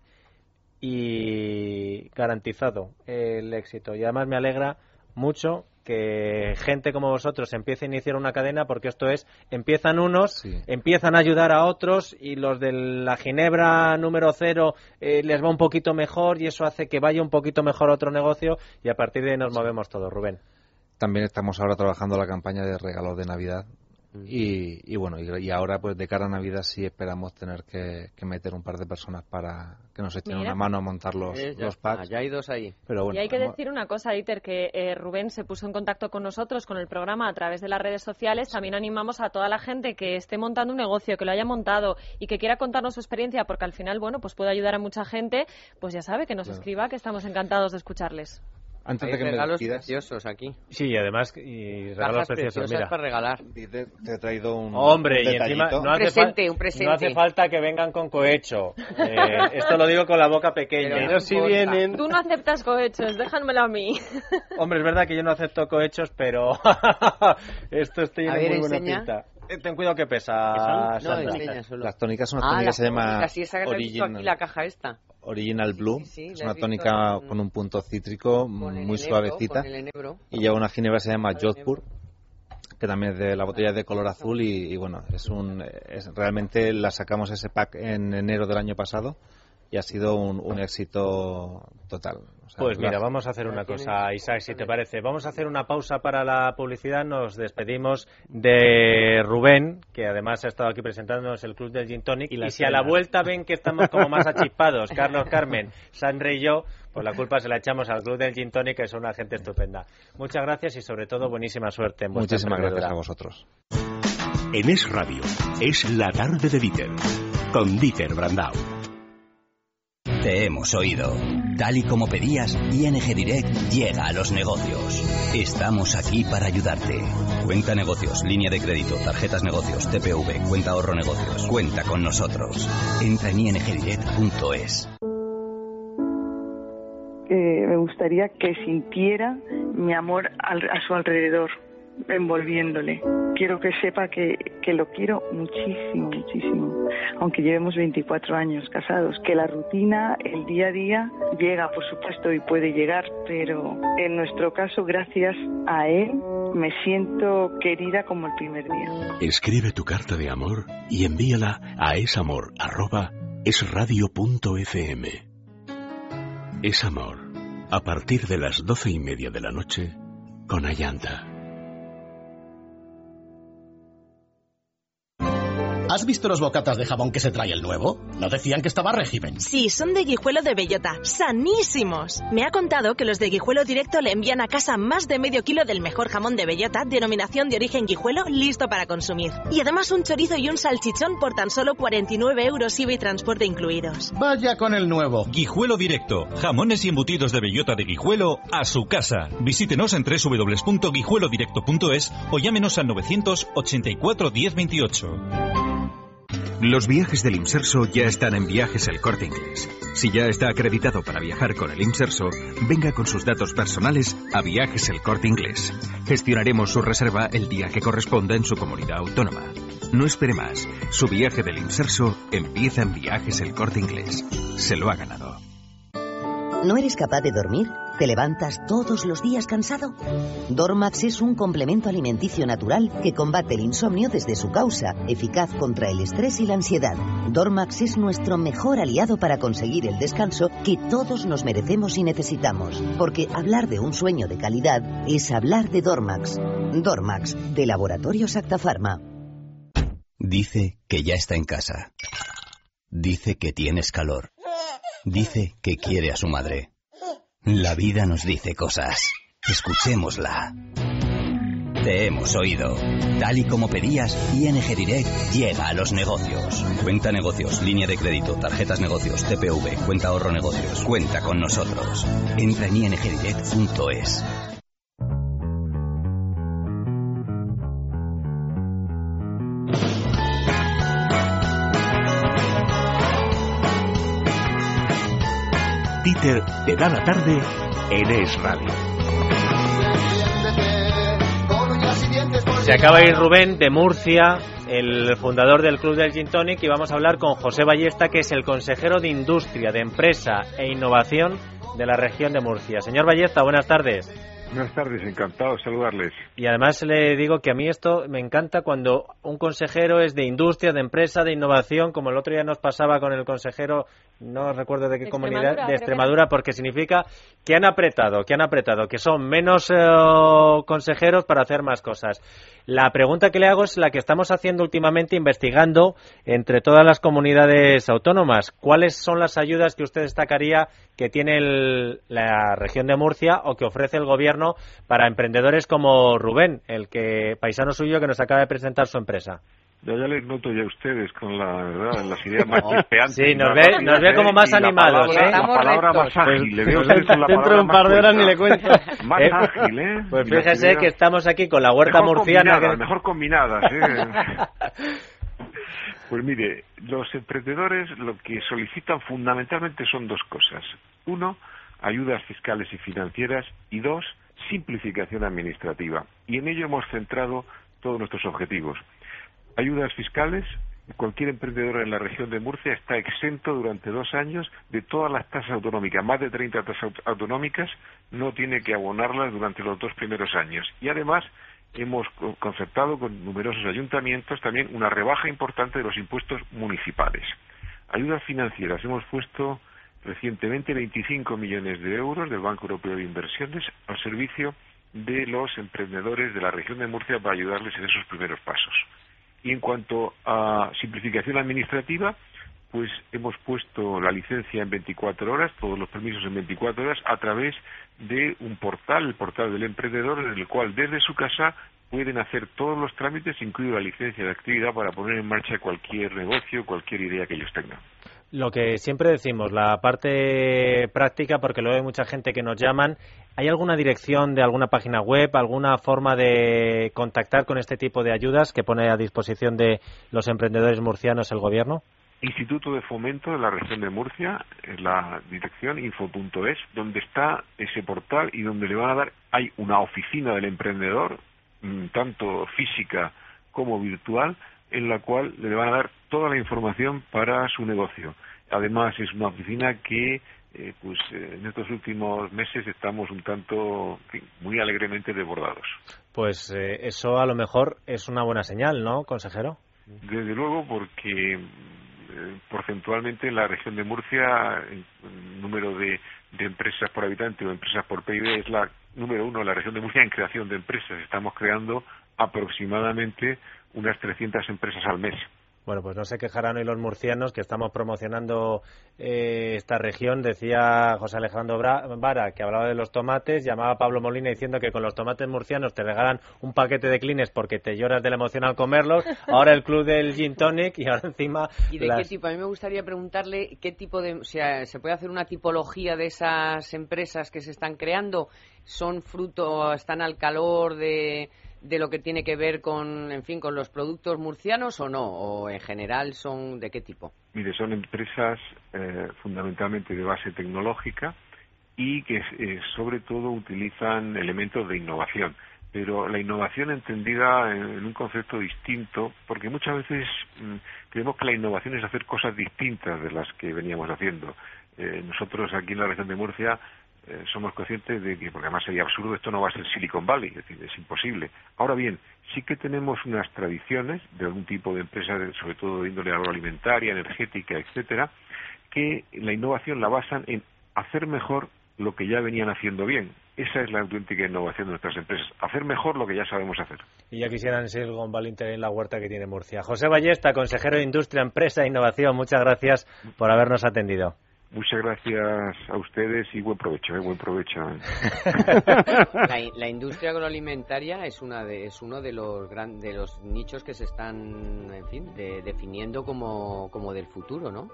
Speaker 3: y garantizado el éxito. Y además me alegra mucho que gente como vosotros empiece a iniciar una cadena porque esto es, empiezan unos,
Speaker 13: Sí.
Speaker 3: empiezan a ayudar a otros y los de la Ginebra número cero eh, les va un poquito mejor y eso hace que vaya un poquito mejor otro negocio y a partir de ahí nos movemos todos, Rubén.
Speaker 13: también estamos ahora trabajando la campaña de regalos de Navidad Mm. Y, y, bueno, y, ahora pues de cara a Navidad sí esperamos tener que, meter un par de personas para que nos echen una mano a montar los, los packs.
Speaker 9: ya hay dos ahí.
Speaker 5: Pero bueno, y hay que decir una cosa, Iter, que eh, Rubén se puso en contacto con nosotros, con el programa a través de las redes sociales. También animamos a toda la gente que esté montando un negocio, que lo haya montado y que quiera contarnos su experiencia, porque al final, bueno, pues puede ayudar a mucha gente, pues ya sabe que nos escriba, que estamos encantados de escucharles.
Speaker 9: Antes Hay de que regalos me preciosos aquí.
Speaker 3: Sí, además y regalos preciosos. Mira,
Speaker 9: para regalar.
Speaker 13: Te, he traído un
Speaker 3: Hombre, y encima no hace,
Speaker 9: presente, un presente.
Speaker 3: no hace falta que vengan con cohecho. Eh, esto lo digo con la boca pequeña.
Speaker 9: Pero, si vienen...
Speaker 5: Tú no aceptas cohechos, déjamelo a mí.
Speaker 3: Hombre, es verdad que yo no acepto cohechos, pero esto tiene muy buena pinta. Eh, ten cuidado que pesa.
Speaker 9: No,
Speaker 13: Las tónicas son una ah, tónica que se llama
Speaker 9: Original. Aquí la caja esta.
Speaker 13: Original Blue. es una tónica con un punto cítrico muy suavecita. Y lleva una ginebra que se llama Jodhpur que también es de la botella de color azul y, bueno, es un es, realmente la sacamos ese pack en enero del año pasado y ha sido un, éxito total.
Speaker 3: Pues mira, vamos a hacer una cosa, Isaac, si te parece. Vamos a hacer una pausa para la publicidad. Nos despedimos de Rubén, que además ha estado aquí presentándonos el Club del Gin Tonic. Y, si a la vuelta ven que estamos como más achispados, Carlos Carmen, Sandra y yo, pues la culpa se la echamos al Club del Gin Tonic, que son una gente estupenda. Muchas gracias y sobre todo buenísima suerte. En
Speaker 13: Muchísimas gracias a vosotros.
Speaker 1: En Es Radio, es la tarde de Dieter, con Dieter Brandau.
Speaker 14: Te hemos oído. Tal y como pedías, ING Direct llega a los negocios. Estamos aquí para ayudarte. Cuenta negocios, línea de crédito, tarjetas negocios, TPV, cuenta ahorro negocios. Cuenta con nosotros. Entra en ingdirect.es.
Speaker 15: Eh, me gustaría que sintiera mi amor a su alrededor envolviéndole. Quiero que sepa que, que lo quiero muchísimo, muchísimo, aunque llevemos 24 años casados, que la rutina, el día a día, llega, por supuesto, y puede llegar, pero en nuestro caso, gracias a él, me siento querida como el primer día.
Speaker 1: Escribe tu carta de amor y envíala a esamor.esradio.fm. Es amor, a partir de las doce y media de la noche, con Ayanta.
Speaker 16: ¿Has visto los bocatas de jabón que se trae el nuevo? ¿No decían que estaba régimen?
Speaker 17: Sí, son de guijuelo de bellota. ¡Sanísimos! Me ha contado que los de guijuelo directo le envían a casa más de medio kilo del mejor jamón de bellota, denominación de origen guijuelo, listo para consumir. Y además un chorizo y un salchichón por tan solo 49 euros IVA y transporte incluidos.
Speaker 16: Vaya con el nuevo.
Speaker 18: Guijuelo directo. Jamones y embutidos de bellota de guijuelo a su casa. Visítenos en www.guijuelodirecto.es o llámenos al 984 1028.
Speaker 19: Los viajes del Imserso ya están en Viajes El Corte Inglés. Si ya está acreditado para viajar con el Imserso, venga con sus datos personales a Viajes El Corte Inglés. Gestionaremos su reserva el día que corresponda en su comunidad autónoma. No espere más. Su viaje del Imserso empieza en Viajes El Corte Inglés. Se lo ha ganado.
Speaker 20: ¿No eres capaz de dormir? ¿Te levantas todos los días cansado? Dormax es un complemento alimenticio natural que combate el insomnio desde su causa, eficaz contra el estrés y la ansiedad. Dormax es nuestro mejor aliado para conseguir el descanso que todos nos merecemos y necesitamos, porque hablar de un sueño de calidad es hablar de Dormax. Dormax, de Laboratorios Actafarma.
Speaker 14: Dice que ya está en casa. Dice que tienes calor. Dice que quiere a su madre. La vida nos dice cosas. Escuchémosla. Te hemos oído. Tal y como pedías, ING Direct llega a los negocios. Cuenta negocios, línea de crédito, tarjetas negocios, TPV, cuenta ahorro negocios. Cuenta con nosotros. Entra en ingdirect.es.
Speaker 1: Dieter te da la tarde en Es Radio.
Speaker 3: Se acaba de ir Rubén de Murcia, el fundador del Club del Gin Tonic, y vamos a hablar con José Ballesta, que es el consejero de Industria, de Empresa e Innovación de la región de Murcia. Señor Ballesta, buenas tardes.
Speaker 21: Buenas tardes, encantado de saludarles.
Speaker 3: Y además le digo que a mí esto me encanta cuando un consejero es de industria, de empresa, de innovación, como el otro día nos pasaba con el consejero no recuerdo de qué
Speaker 5: De
Speaker 3: comunidad,
Speaker 5: Extremadura,
Speaker 3: de Extremadura, porque significa que han apretado, que han apretado, que son menos eh, consejeros para hacer más cosas. La pregunta que le hago es la que estamos haciendo últimamente, investigando entre todas las comunidades autónomas. ¿Cuáles son las ayudas que usted destacaría que tiene el- la región de Murcia o que ofrece el gobierno para emprendedores como Rubén, el que paisano suyo que nos acaba de presentar su empresa?
Speaker 21: Ya, ya les noto ya a ustedes con la, ¿verdad? las ideas más chispeantes.
Speaker 3: Sí, nos ve-
Speaker 21: rápidas,
Speaker 3: nos ve como más
Speaker 21: la
Speaker 3: animados,
Speaker 21: palabra-
Speaker 3: ¿eh?
Speaker 21: La palabra
Speaker 3: rectos.
Speaker 21: más ágil.
Speaker 3: Pues-
Speaker 21: le veo a
Speaker 3: pues
Speaker 21: ustedes con la
Speaker 4: dentro de
Speaker 21: palabra
Speaker 4: un par de
Speaker 21: más
Speaker 4: horas ni le cuento.
Speaker 21: Más
Speaker 3: Eh,
Speaker 21: ágil, ¿eh?
Speaker 3: Pues fíjese que estamos aquí con la huerta
Speaker 21: mejor
Speaker 3: murciana.
Speaker 21: combinadas,
Speaker 3: que-
Speaker 21: Mejor combinadas, ¿eh? Pues mire, los emprendedores lo que solicitan fundamentalmente son dos cosas. Uno, ayudas fiscales y financieras y dos, simplificación administrativa. Y en ello hemos centrado todos nuestros objetivos. Ayudas fiscales, cualquier emprendedor en la región de Murcia está exento durante dos años de todas las tasas autonómicas, más de 30 tasas aut- autonómicas, no tiene que abonarlas durante los dos primeros años. Y además hemos co- concertado con numerosos ayuntamientos también una rebaja importante de los impuestos municipales. Ayudas financieras, hemos puesto recientemente 25 millones de euros del Banco Europeo de Inversiones al servicio de los emprendedores de la región de Murcia para ayudarles en esos primeros pasos. Y en cuanto a simplificación administrativa, pues hemos puesto la licencia en 24 horas, todos los permisos en 24 horas, a través de un portal, el portal del emprendedor, en el cual desde su casa pueden hacer todos los trámites, incluido la licencia de actividad, para poner en marcha cualquier negocio, cualquier idea que ellos tengan.
Speaker 3: Lo que siempre decimos, la parte práctica, porque luego hay mucha gente que nos llaman. ¿Hay alguna dirección de alguna página web, alguna forma de contactar con este tipo de ayudas que pone a disposición de los emprendedores murcianos el gobierno?
Speaker 21: Instituto de Fomento de la región de Murcia, es la dirección info.es, donde está ese portal y donde le van a dar, hay una oficina del emprendedor, mm, tanto física como virtual, en la cual le van a dar toda la información para su negocio. Además, es una oficina que, eh, pues, eh, en estos últimos meses estamos un tanto, en fin, muy alegremente desbordados.
Speaker 3: Pues eh, eso a lo mejor es una buena señal, ¿no, consejero?
Speaker 21: Desde luego, porque eh, porcentualmente en la región de Murcia el, el número de, de empresas por habitante o empresas por PIB es la número uno en la región de Murcia en creación de empresas. Estamos creando aproximadamente unas 300 empresas al mes.
Speaker 3: Bueno, pues no se quejarán hoy los murcianos que estamos promocionando eh, esta región. Decía José Alejandro Bra- Vara que hablaba de los tomates, llamaba a Pablo Molina diciendo que con los tomates murcianos te regalan un paquete de clines porque te lloras de la emoción al comerlos. Ahora el club del gin tonic y ahora encima
Speaker 9: ¿Y de
Speaker 3: las-
Speaker 9: qué tipo? A mí me gustaría preguntarle qué tipo de... O sea, ¿se puede hacer una tipología de esas empresas que se están creando? ¿Son fruto, están al calor de, de lo que tiene que ver con, en fin, con los productos murcianos o no? ¿O en general son de qué tipo?
Speaker 21: Mire, son empresas eh, fundamentalmente de base tecnológica y que eh, sobre todo utilizan elementos de innovación. Pero la innovación entendida en, un concepto distinto, porque muchas veces mm, creemos que la innovación es hacer cosas distintas de las que veníamos haciendo. Eh, nosotros aquí en la región de Murcia eh, somos conscientes de que, porque además sería absurdo, esto no va a ser Silicon Valley, es decir, es imposible. Ahora bien, sí que tenemos unas tradiciones de algún tipo de empresa, de- sobre todo de índole agroalimentaria, energética, etcétera, que la innovación la basan en hacer mejor lo que ya venían haciendo bien. Esa es la auténtica innovación de nuestras empresas, hacer mejor lo que ya sabemos hacer.
Speaker 3: Y ya quisieran Silicon Valley tener la huerta que tiene Murcia. José Ballesta, consejero de Industria, Empresa e Innovación, muchas gracias por habernos atendido.
Speaker 21: Muchas gracias a ustedes y buen provecho, ¿eh? buen provecho.
Speaker 9: La, la industria agroalimentaria es una de, es uno de los gran, de los nichos que se están, en fin, de- definiendo como, como del futuro, ¿no?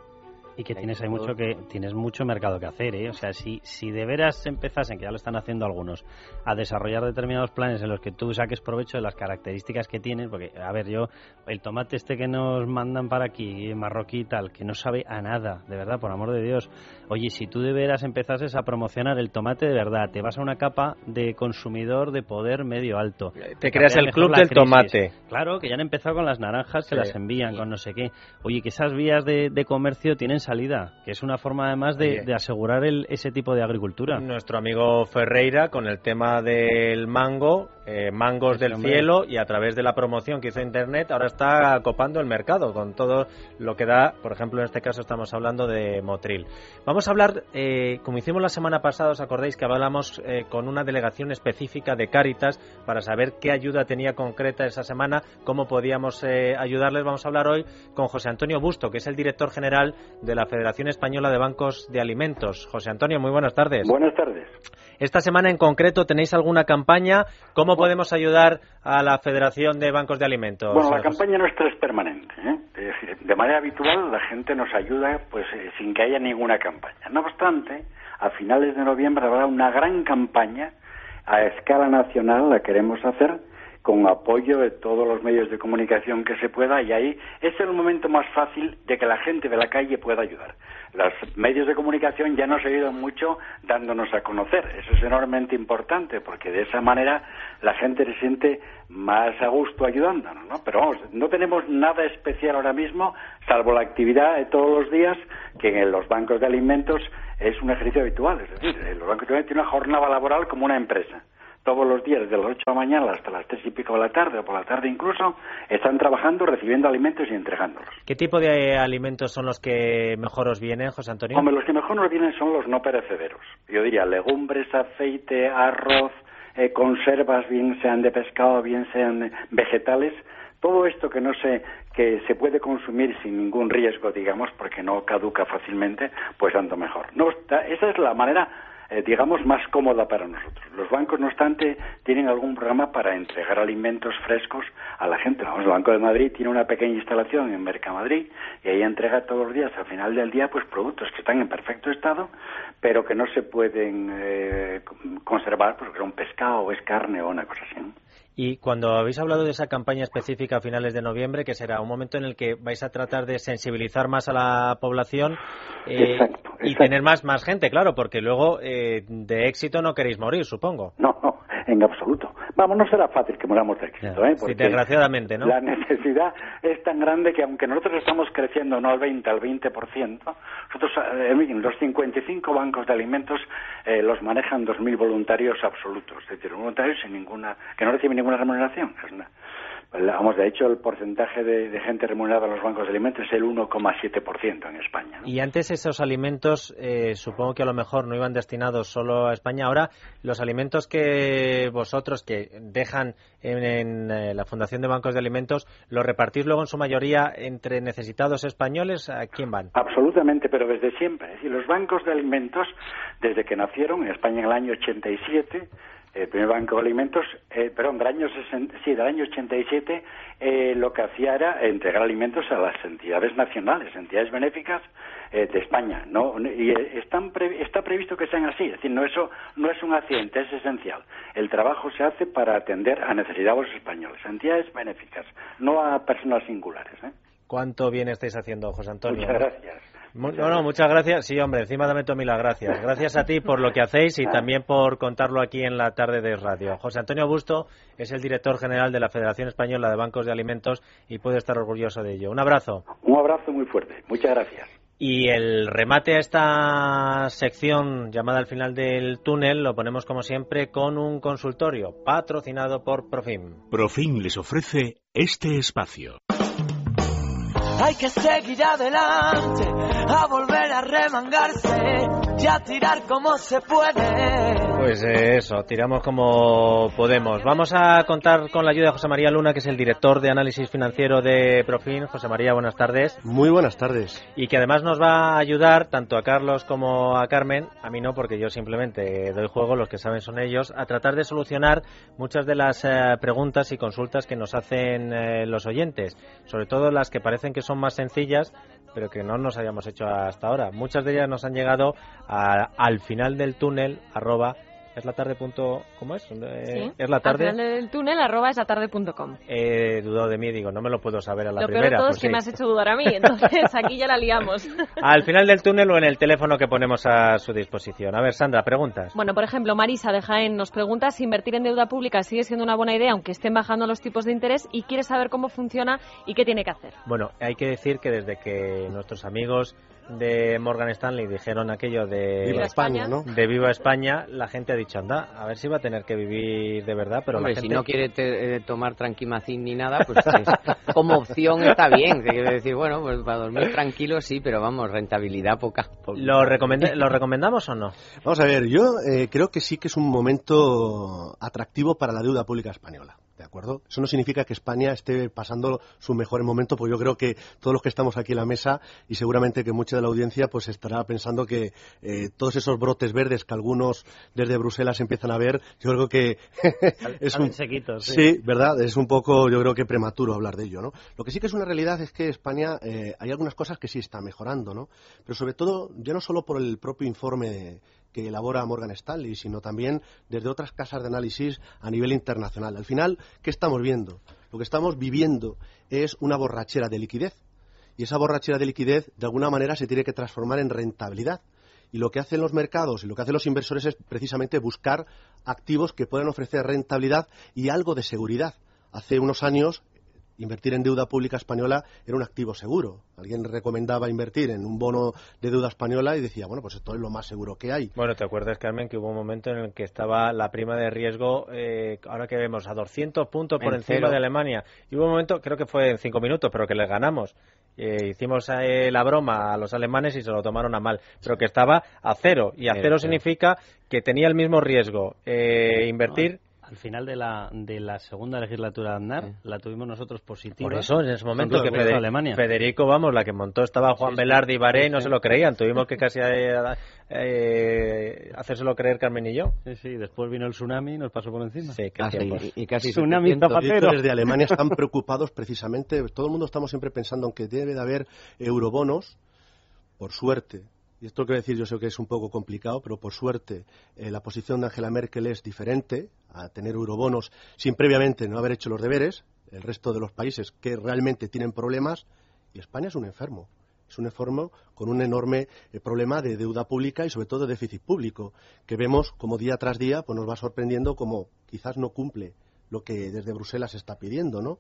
Speaker 4: Y que tienes hay mucho que tienes mucho mercado que hacer, ¿eh? O sea, si, si de veras empezasen, que ya lo están haciendo algunos, a desarrollar determinados planes en los que tú saques provecho de las características que tienes, porque, a ver, yo, el tomate este que nos mandan para aquí, marroquí y tal, que no sabe a nada, de verdad, por amor de Dios. Oye, si tú de veras empezases a promocionar el tomate de verdad, te vas a una capa de consumidor de poder medio alto.
Speaker 3: Te creas el club del
Speaker 4: crisis.
Speaker 3: tomate.
Speaker 4: Claro, que ya han empezado con las naranjas que
Speaker 3: Sí.
Speaker 4: las envían, con no sé qué. Oye, que esas vías de, de comercio tienen salida, que es una forma además de, de asegurar el, ese tipo de agricultura.
Speaker 3: Nuestro amigo Ferreira con el tema del mango, eh, mangos del
Speaker 4: hombre.
Speaker 3: cielo y a través de la promoción que hizo Internet ahora está copando el mercado con todo lo que da, por ejemplo en este caso estamos hablando de Motril. Vamos a hablar, eh, como hicimos la semana pasada, os acordáis que hablamos eh, con una delegación específica de Cáritas para saber qué ayuda tenía concreta esa semana, cómo podíamos ayudarles. Vamos a hablar hoy con José Antonio Busto, que es el director general de la Federación Española de Bancos de Alimentos. José Antonio, muy buenas tardes.
Speaker 22: Buenas tardes.
Speaker 3: Esta semana en concreto tenéis alguna campaña. ¿Cómo podemos ayudar a la Federación de Bancos de Alimentos?
Speaker 22: Bueno, la campaña nuestra es permanente. ¿eh? Es decir, de manera habitual la gente nos ayuda pues eh, sin que haya ninguna campaña. No obstante, a finales de noviembre habrá una gran campaña a escala nacional, la queremos hacer con apoyo de todos los medios de comunicación que se pueda y ahí es el momento más fácil de que la gente de la calle pueda ayudar. Los medios de comunicación ya nos ayudan mucho dándonos a conocer. Eso es enormemente importante porque de esa manera la gente se siente más a gusto ayudándonos, ¿no? Pero vamos, no tenemos nada especial ahora mismo, salvo la actividad de todos los días, que en los bancos de alimentos es un ejercicio habitual. Es decir, los bancos de alimentos tienen una jornada laboral como una empresa todos los días, desde las 8 de la mañana hasta las 3 y pico de la tarde, o por la tarde incluso, están trabajando, recibiendo alimentos y entregándolos.
Speaker 3: ¿Qué tipo de alimentos son los que mejor os vienen, José Antonio?
Speaker 22: Hombre, los que mejor nos vienen son los no perecederos. Yo diría legumbres, aceite, arroz, eh, conservas, bien sean de pescado, bien sean de vegetales. Todo esto que no se que se puede consumir sin ningún riesgo, digamos, porque no caduca fácilmente, pues tanto mejor. No, esa es la manera eh, digamos, más cómoda para nosotros. Los bancos, no obstante, tienen algún programa para entregar alimentos frescos a la gente. Vamos, el Banco de Madrid tiene una pequeña instalación en Mercamadrid y ahí entrega todos los días, al final del día, pues productos que están en perfecto estado, pero que no se pueden eh, conservar porque son pescado o es carne o una cosa así.
Speaker 3: Y cuando habéis hablado de esa campaña específica a finales de noviembre, que será un momento en el que vais a tratar de sensibilizar más a la población eh,
Speaker 22: Exacto,
Speaker 3: y tener más, más gente, claro, porque luego eh, de éxito no queréis morir, supongo.
Speaker 22: No, no, en absoluto. Vamos, no será fácil que moramos de éxito, ¿eh?
Speaker 3: Sí,
Speaker 22: Porque
Speaker 3: desgraciadamente, ¿no?
Speaker 22: La necesidad es tan grande que aunque nosotros estamos creciendo no al 20, al 20%, nosotros, eh, los 55 bancos de alimentos eh, los manejan 2.000 voluntarios absolutos, es decir, voluntarios sin ninguna, que no reciben ninguna remuneración. Es una- vamos, de hecho, el porcentaje de, de gente remunerada en los bancos de alimentos es el 1,7% en España.
Speaker 3: Y antes esos alimentos, eh, supongo que a lo mejor no iban destinados solo a España. Ahora, los alimentos que vosotros, que dejan en, eh, la Fundación de Bancos de Alimentos, los repartís luego en su mayoría entre necesitados españoles. ¿A quién van?
Speaker 22: Absolutamente, pero desde siempre. Es decir, los bancos de alimentos, desde que nacieron en España en el año 87, el primer banco de alimentos, eh, perdón, del año, 60 sí, del año 87, eh, lo que hacía era entregar alimentos a las entidades nacionales, entidades benéficas eh, de España. ¿no? Y eh, están pre- está previsto que sean así, es decir, no, eso no es un accidente, es esencial. El trabajo se hace para atender a necesidades españoles, a entidades benéficas, no a personas singulares. ¿eh?
Speaker 3: ¿Cuánto bien estáis haciendo, José Antonio?
Speaker 22: Muchas gracias.
Speaker 3: No, no, muchas gracias. Sí, hombre, encima dame mí las gracias. Gracias a ti por lo que hacéis y también por contarlo aquí en la tarde de radio. José Antonio Busto es el director general de la Federación Española de Bancos de Alimentos y puede estar orgulloso de ello. Un abrazo.
Speaker 22: Un abrazo muy fuerte. Muchas gracias.
Speaker 3: Y el remate a esta sección llamada al final del túnel lo ponemos como siempre con un consultorio patrocinado por Profim.
Speaker 1: Profim les ofrece este espacio.
Speaker 23: Hay que seguir adelante, a volver a remangarse y a tirar como se puede.
Speaker 3: Pues eso, tiramos como podemos. Vamos a contar con la ayuda de José María Luna, que es el director de análisis financiero de Profin. José María, buenas tardes.
Speaker 24: Muy buenas tardes.
Speaker 3: Y que además nos va a ayudar tanto a Carlos como a Carmen, a mí no, porque yo simplemente doy juego, los que saben son ellos, a tratar de solucionar muchas de las eh, preguntas y consultas que nos hacen eh, los oyentes, sobre todo las que parecen que son más sencillas, pero que no nos habíamos hecho hasta ahora. Muchas de ellas nos han llegado a- al final del túnel, arroba, es la tarde punto, ¿cómo es? Eh,
Speaker 5: Sí.
Speaker 3: Es la tarde.
Speaker 5: Al final del túnel, arroba esatarde.com.
Speaker 3: He dudado de mí, digo, no me lo puedo saber a la
Speaker 5: Lo peor
Speaker 3: primera.
Speaker 5: de todo
Speaker 3: pues
Speaker 5: es que
Speaker 3: sí.
Speaker 5: me has hecho dudar a mí, entonces aquí ya la liamos.
Speaker 3: Al final del túnel o en el teléfono que ponemos a su disposición. A ver, Sandra, preguntas.
Speaker 5: Bueno, por ejemplo, Marisa de Jaén nos pregunta si invertir en deuda pública sigue siendo una buena idea aunque estén bajando los tipos de interés y quiere saber cómo funciona y qué tiene que hacer.
Speaker 3: Bueno, hay que decir que desde que nuestros amigos de Morgan Stanley dijeron aquello de
Speaker 25: Viva España, ¿no?
Speaker 3: De Viva España, la gente ha dicho, anda, a ver si va a tener que vivir de verdad, pero
Speaker 9: Hombre,
Speaker 3: la
Speaker 9: si
Speaker 3: gente...
Speaker 9: no quiere te- eh, tomar tranquimacin ni nada, pues es- como opción está bien. Te quiero decir, bueno, pues para dormir tranquilo sí, pero vamos, rentabilidad poca.
Speaker 3: ¿Lo, ¿Lo recomendamos o no?
Speaker 25: Vamos a ver, yo eh, creo que sí que es un momento atractivo para la deuda pública española. ¿De acuerdo? Eso no significa que España esté pasando su mejor momento, porque yo creo que todos los que estamos aquí en la mesa y seguramente que mucha de la audiencia pues estará pensando que eh, todos esos brotes verdes que algunos desde Bruselas empiezan a ver, yo creo que es un
Speaker 4: sequitos, sí.
Speaker 25: sí, verdad, es un poco yo creo que prematuro hablar de ello, ¿no? Lo que sí que es una realidad es que España eh, hay algunas cosas que sí está mejorando, ¿no? Pero sobre todo ya no solo por el propio informe que elabora Morgan Stanley, sino también desde otras casas de análisis a nivel internacional. Al final, ¿qué estamos viendo? Lo que estamos viviendo es una borrachera de liquidez. Y esa borrachera de liquidez, de alguna manera, se tiene que transformar en rentabilidad. Y lo que hacen los mercados y lo que hacen los inversores es precisamente buscar activos que puedan ofrecer rentabilidad y algo de seguridad. Hace unos años, invertir en deuda pública española era un activo seguro. Alguien recomendaba invertir en un bono de deuda española y decía, bueno, pues esto es lo más seguro que hay.
Speaker 3: Bueno, ¿te acuerdas, Carmen, que hubo un momento en el que estaba la prima de riesgo, eh, ahora que vemos, a 200 puntos por
Speaker 9: En
Speaker 3: encima
Speaker 9: cero.
Speaker 3: de Alemania? Y hubo un momento, creo que fue en cinco minutos, pero que les ganamos. Eh, hicimos eh, la broma a los alemanes y se lo tomaron a mal, pero que estaba a cero. Y a
Speaker 4: Cero,
Speaker 3: cero
Speaker 4: cero.
Speaker 3: significa que tenía el mismo riesgo eh, invertir.
Speaker 4: Al final de la, de la segunda legislatura de Aznar, la tuvimos nosotros positiva.
Speaker 3: Por eso, en ese momento que
Speaker 4: Alemania.
Speaker 3: Federico, vamos, la que montó estaba Juan
Speaker 4: Sí.
Speaker 3: Velarde y Baré y no
Speaker 4: Sí,
Speaker 3: se lo creían. Tuvimos que casi eh, eh, hacérselo creer Carmen y yo.
Speaker 4: Sí, sí, después vino el tsunami y nos pasó por encima.
Speaker 3: Sí,
Speaker 9: Ah, y, y casi
Speaker 4: Tsunami
Speaker 9: 700.
Speaker 25: De hecho,
Speaker 4: zapatero.
Speaker 25: desde Alemania están preocupados precisamente, todo el mundo estamos siempre pensando en que debe de haber eurobonos, por suerte, y esto quiero decir, yo sé que es un poco complicado, pero por suerte eh, la posición de Angela Merkel es diferente a tener eurobonos sin previamente no haber hecho los deberes, el resto de los países que realmente tienen problemas, y España es un enfermo. Es un enfermo con un enorme eh, problema de deuda pública y sobre todo de déficit público, que vemos como día tras día pues nos va sorprendiendo como quizás no cumple lo que desde Bruselas se está pidiendo, ¿no?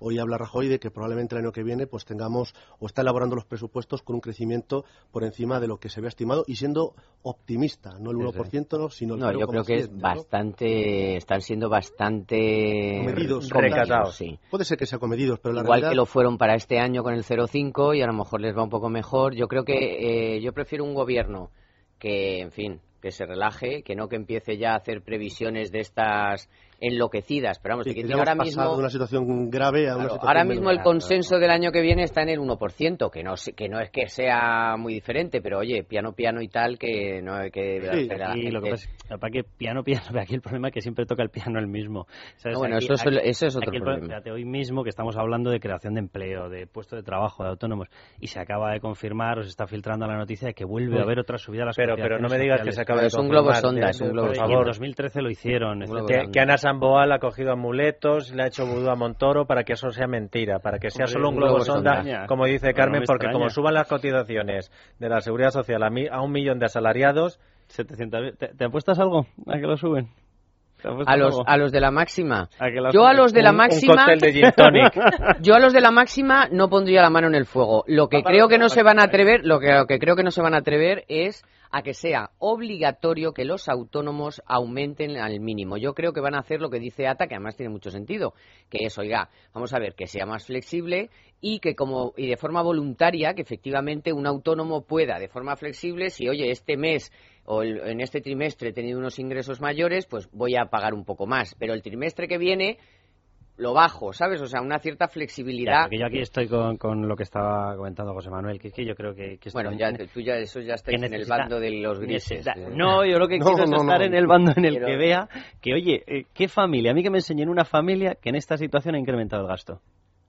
Speaker 25: Hoy habla Rajoy de que probablemente el año que viene pues tengamos o está elaborando los presupuestos con un crecimiento por encima de lo que se había estimado y siendo optimista, no el 1%, sino el
Speaker 9: No, yo creo que es
Speaker 25: 0,7, ¿no?
Speaker 9: bastante, están siendo bastante
Speaker 25: Comedidos,
Speaker 9: comedidos, sí.
Speaker 25: Puede ser que sea comedidos, pero la
Speaker 9: Igual
Speaker 25: realidad
Speaker 9: que lo fueron para este año con el 0,5 y a lo mejor les va un poco mejor. Yo creo que eh, yo prefiero un gobierno que, en fin, que se relaje, que no que empiece ya a hacer previsiones de estas enloquecidas. Pero vamos,
Speaker 25: Sí,
Speaker 9: que
Speaker 25: que
Speaker 9: ahora mismo
Speaker 25: de una situación grave a una
Speaker 9: Claro,
Speaker 25: situación
Speaker 9: ahora mismo el
Speaker 25: grave.
Speaker 9: consenso del año que viene está en el 1%, que no, que no es que sea muy diferente, pero oye, piano, piano y tal, que no hay que...
Speaker 4: Sí, aquí lo que pasa es que, para que piano, piano, aquí el problema es que siempre toca el piano el mismo. ¿Sabes?
Speaker 9: Bueno,
Speaker 4: Aquí-
Speaker 9: eso es-
Speaker 4: aquí-
Speaker 9: eso es otro
Speaker 4: el
Speaker 9: problema.
Speaker 4: Fíjate, hoy mismo que estamos hablando de creación de empleo, de puestos de trabajo, de autónomos, y se acaba de confirmar, o se está filtrando la noticia de que vuelve
Speaker 3: Uy.
Speaker 4: a haber otra subida a las
Speaker 3: Pero- pero no me digas que se acaba de Es un globo sonda, es un globo
Speaker 4: Por favor. En 2013 lo hicieron.
Speaker 3: Que, que Ana Samboal ha cogido amuletos, le ha hecho vudú a Montoro para que eso sea mentira, para que sea
Speaker 4: Hombre,
Speaker 3: solo un
Speaker 4: un
Speaker 3: globo
Speaker 4: globo
Speaker 3: sonda,
Speaker 4: sonda.
Speaker 3: como dice
Speaker 4: No, no
Speaker 3: Carmen,
Speaker 4: me
Speaker 3: porque
Speaker 4: extraña.
Speaker 3: como suban las cotizaciones de la seguridad social a, mi- a un millón de asalariados,
Speaker 4: 700.000. ¿Te, te apuestas algo a que lo suben? ¿Te apuestas
Speaker 9: A los, a los de la máxima.
Speaker 4: A que la
Speaker 9: Yo a los de la
Speaker 4: Un- un
Speaker 9: máxima.
Speaker 4: cóctel de gin tonic.
Speaker 9: Yo a los de la máxima no pondría la mano en el fuego. Lo que creo que no se van a atrever, lo que, lo que creo que no se van a atrever es a que sea obligatorio que los autónomos aumenten al mínimo. Yo creo que van a hacer lo que dice ATA, que además tiene mucho sentido, que es, oiga, vamos a ver, que sea más flexible y que como y de forma voluntaria, que efectivamente un autónomo pueda de forma flexible, si oye, este mes o el- en este trimestre he tenido unos ingresos mayores, pues voy a pagar un poco más, pero el trimestre que viene lo bajo, ¿sabes? O sea, una cierta
Speaker 4: Ya,
Speaker 9: flexibilidad.
Speaker 4: porque yo aquí estoy con, con lo que estaba comentando José Manuel, que, es que yo creo que... que
Speaker 9: Bueno, ya, tú ya, eso ya estáis
Speaker 4: que
Speaker 9: en el bando de los grises.
Speaker 4: necesita-
Speaker 9: eh.
Speaker 4: No, yo lo que
Speaker 9: No,
Speaker 4: quiero es estar
Speaker 9: no.
Speaker 4: en el bando en el
Speaker 9: Pero-
Speaker 4: que vea que, oye, eh, ¿qué familia? A mí que me enseñen una familia que en esta situación ha incrementado el gasto.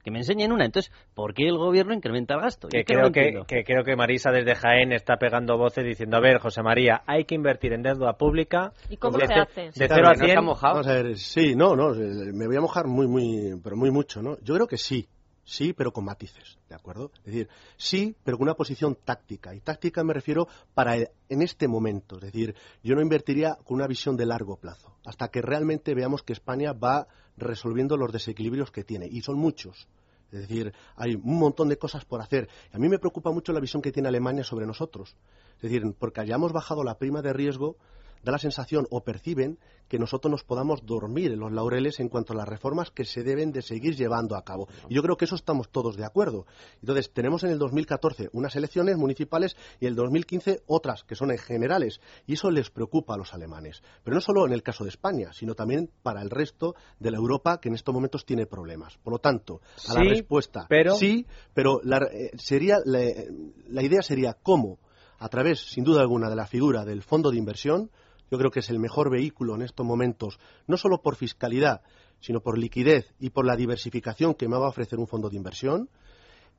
Speaker 4: Que me enseñen una. Entonces, ¿por qué el gobierno incrementa el gasto?
Speaker 3: Que
Speaker 4: no
Speaker 3: creo que, que creo que Marisa desde Jaén está pegando voces diciendo, a ver, José María, hay que invertir en deuda pública.
Speaker 5: ¿Y cómo
Speaker 3: de
Speaker 5: se
Speaker 3: ce-
Speaker 5: hace?
Speaker 3: De
Speaker 25: Claro,
Speaker 3: 0 a
Speaker 25: no
Speaker 3: 100.
Speaker 25: está Vamos a ver, sí, no, no, eh, me voy a mojar muy, muy, pero muy mucho, ¿no? Yo creo que sí, sí, pero con matices, ¿de acuerdo? Es decir, sí, pero con una posición táctica. Y táctica me refiero para el- en este momento. Es decir, yo no invertiría con una visión de largo plazo, hasta que realmente veamos que España va resolviendo los desequilibrios que tiene. Y son muchos. Es decir, hay un montón de cosas por hacer. A mí me preocupa mucho la visión que tiene Alemania sobre nosotros. Es decir, porque hayamos bajado la prima de riesgo, da la sensación o perciben que nosotros nos podamos dormir en los laureles en cuanto a las reformas que se deben de seguir llevando a cabo. Y yo creo que eso estamos todos de acuerdo. Entonces, tenemos en el 2014 unas elecciones municipales y en el 2015 otras, que son en generales. Y eso les preocupa a los alemanes. Pero no solo en el caso de España, sino también para el resto de la Europa que en estos momentos tiene problemas. Por lo tanto, a la respuesta
Speaker 3: pero-
Speaker 25: sí, pero la, eh, sería, la, la idea sería cómo, a través, sin duda alguna, de la figura del fondo de inversión, yo creo que es el mejor vehículo en estos momentos, no solo por fiscalidad, sino por liquidez y por la diversificación que me va a ofrecer un fondo de inversión,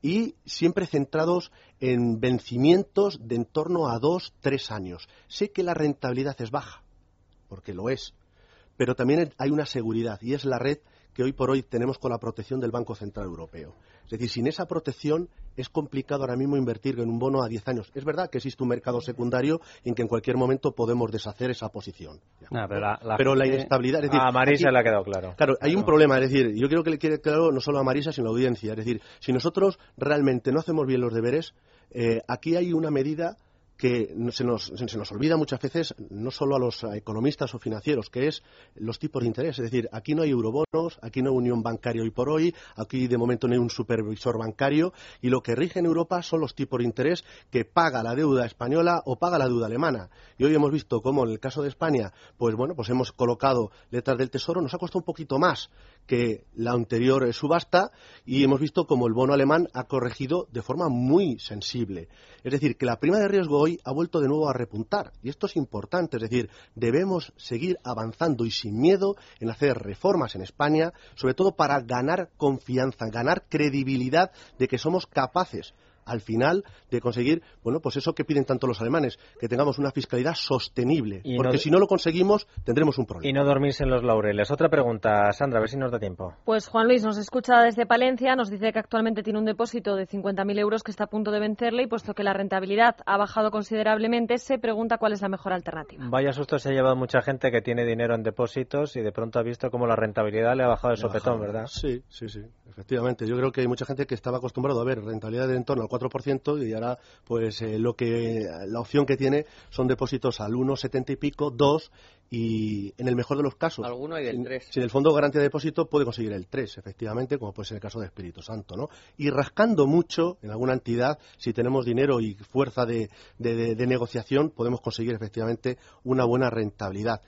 Speaker 25: y siempre centrados en vencimientos de en torno a dos, tres años. Sé que la rentabilidad es baja, porque lo es, pero también hay una seguridad, y es la red que hoy por hoy tenemos con la protección del Banco Central Europeo. Es decir, sin esa protección es complicado ahora mismo invertir en un bono a 10 años. Es verdad que existe un mercado secundario en que en cualquier momento podemos deshacer esa posición.
Speaker 4: No, pero la, la
Speaker 25: pero la inestabilidad. Es decir,
Speaker 3: A Marisa
Speaker 25: aquí-
Speaker 3: le ha quedado claro.
Speaker 25: Claro, hay un problema, es decir, yo creo que le quede claro no solo a Marisa, sino a la audiencia. Es decir, si nosotros realmente no hacemos bien los deberes, eh, aquí hay una medida que se nos, se nos olvida muchas veces, no solo a los economistas o financieros, que es los tipos de interés. Es decir, aquí no hay eurobonos, aquí no hay unión bancaria hoy por hoy, aquí de momento no hay un supervisor bancario, y lo que rige en Europa son los tipos de interés que paga la deuda española o paga la deuda alemana. Y hoy hemos visto cómo en el caso de España, pues bueno, pues hemos colocado letras del Tesoro, nos ha costado un poquito más que la anterior subasta y hemos visto como el bono alemán ha corregido de forma muy sensible. Es decir, que la prima de riesgo hoy ha vuelto de nuevo a repuntar. Y esto es importante, es decir, debemos seguir avanzando y sin miedo en hacer reformas en España, sobre todo para ganar confianza, ganar credibilidad de que somos capaces al final de conseguir, bueno, pues eso que piden tanto los alemanes, que tengamos una fiscalidad sostenible,
Speaker 3: Y
Speaker 25: porque
Speaker 3: no-
Speaker 25: si no lo conseguimos tendremos un problema.
Speaker 3: Y no dormirse en los laureles. Otra pregunta, Sandra, a ver si nos da tiempo.
Speaker 5: Pues Juan Luis nos escucha desde Palencia, nos dice que actualmente tiene un depósito de 50.000 euros que está a punto de vencerle y puesto que la rentabilidad ha bajado considerablemente, se pregunta cuál es la mejor alternativa.
Speaker 3: Vaya susto se ha llevado mucha gente que tiene dinero en depósitos y de pronto ha visto cómo la rentabilidad le ha bajado de sopetón. ¿verdad?
Speaker 25: Sí, sí, sí, efectivamente. Yo creo que hay mucha gente que estaba acostumbrado a ver rentabilidad de en torno al 4% y ahora, pues, eh, lo que la opción que tiene son depósitos al 1,70 y pico, 2 y en el mejor de los casos.
Speaker 9: Alguno hay del
Speaker 25: sin-
Speaker 9: 3.
Speaker 25: Sin el fondo de garantía de depósito puede conseguir el 3, efectivamente, como puede ser el caso de Espíritu Santo, ¿no? Y rascando mucho en alguna entidad, si tenemos dinero y fuerza de, de- de- de negociación, podemos conseguir efectivamente una buena rentabilidad.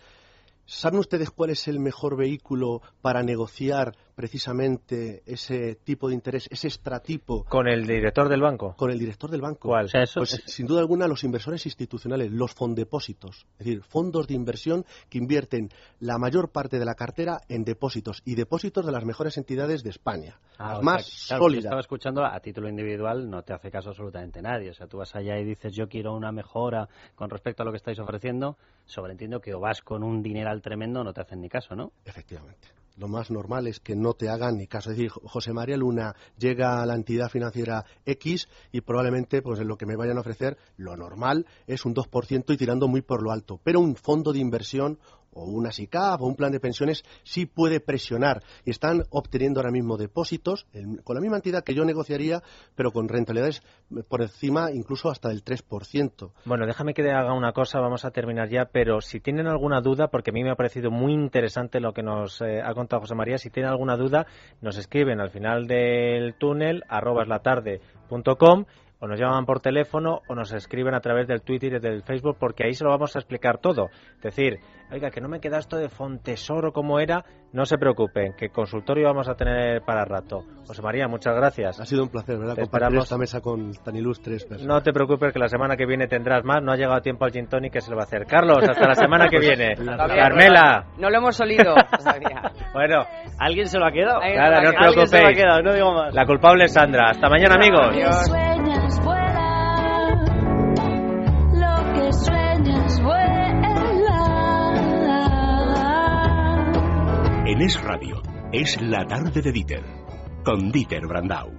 Speaker 25: ¿Saben ustedes cuál es el mejor vehículo para negociar precisamente ese tipo de interés, ese extratipo?
Speaker 3: Con el director del banco.
Speaker 25: Con el director del banco.
Speaker 3: ¿Cuál? O sea, eso
Speaker 25: pues
Speaker 3: es-
Speaker 25: sin duda alguna los inversores institucionales, los fondepósitos, es decir, fondos de inversión que invierten la mayor parte de la cartera en depósitos y depósitos de las mejores entidades de España,
Speaker 4: Ah,
Speaker 25: las más
Speaker 4: sea, claro, yo
Speaker 25: sólidas.
Speaker 4: estaba escuchando a título individual, no te hace caso absolutamente nadie. O sea, tú vas allá y dices, yo quiero una mejora con respecto a lo que estáis ofreciendo. Sobreentiendo que o vas con un dineral tremendo, no te hacen ni caso, ¿no?
Speaker 25: Efectivamente. Lo más normal es que no te hagan ni caso. Es decir, José María Luna llega a la entidad financiera X y probablemente pues en lo que me vayan a ofrecer, lo normal es un 2% y tirando muy por lo alto. Pero un fondo de inversión o una SICAP o un plan de pensiones sí puede presionar y están obteniendo ahora mismo depósitos en- con la misma entidad que yo negociaría, pero con rentabilidades por encima incluso hasta del 3%.
Speaker 3: Bueno, déjame que haga una cosa, vamos a terminar ya, pero si tienen alguna duda, porque a mí me ha parecido muy interesante lo que nos eh, ha contado José María, si tienen alguna duda, nos escriben al final del túnel, arroba eslatarde.com, o nos llaman por teléfono o nos escriben a través del Twitter y del Facebook, porque ahí se lo vamos a explicar todo. Es decir, oiga, que no me queda esto de Fontesoro como era, no se preocupen, que consultorio vamos a tener para rato. José María, muchas gracias.
Speaker 25: Ha sido un placer, ¿verdad?
Speaker 3: Te
Speaker 25: Compartir
Speaker 3: esperamos.
Speaker 25: esta mesa con tan ilustres personas.
Speaker 3: No te preocupes que la semana que viene tendrás más. No ha llegado tiempo al gin tonic que se lo va a hacer. Carlos, hasta la semana que viene.
Speaker 9: Todavía
Speaker 3: Carmela.
Speaker 9: No lo hemos olido.
Speaker 3: Bueno,
Speaker 4: ¿alguien se lo ha quedado?
Speaker 3: Nada, no os
Speaker 9: ha- alguien se lo ha
Speaker 3: preocupéis.
Speaker 9: quedado, no digo más.
Speaker 3: La culpable es Sandra. Hasta mañana, amigos.
Speaker 23: sueñas
Speaker 1: En Es Radio, es la tarde de Dieter, con Dieter Brandau.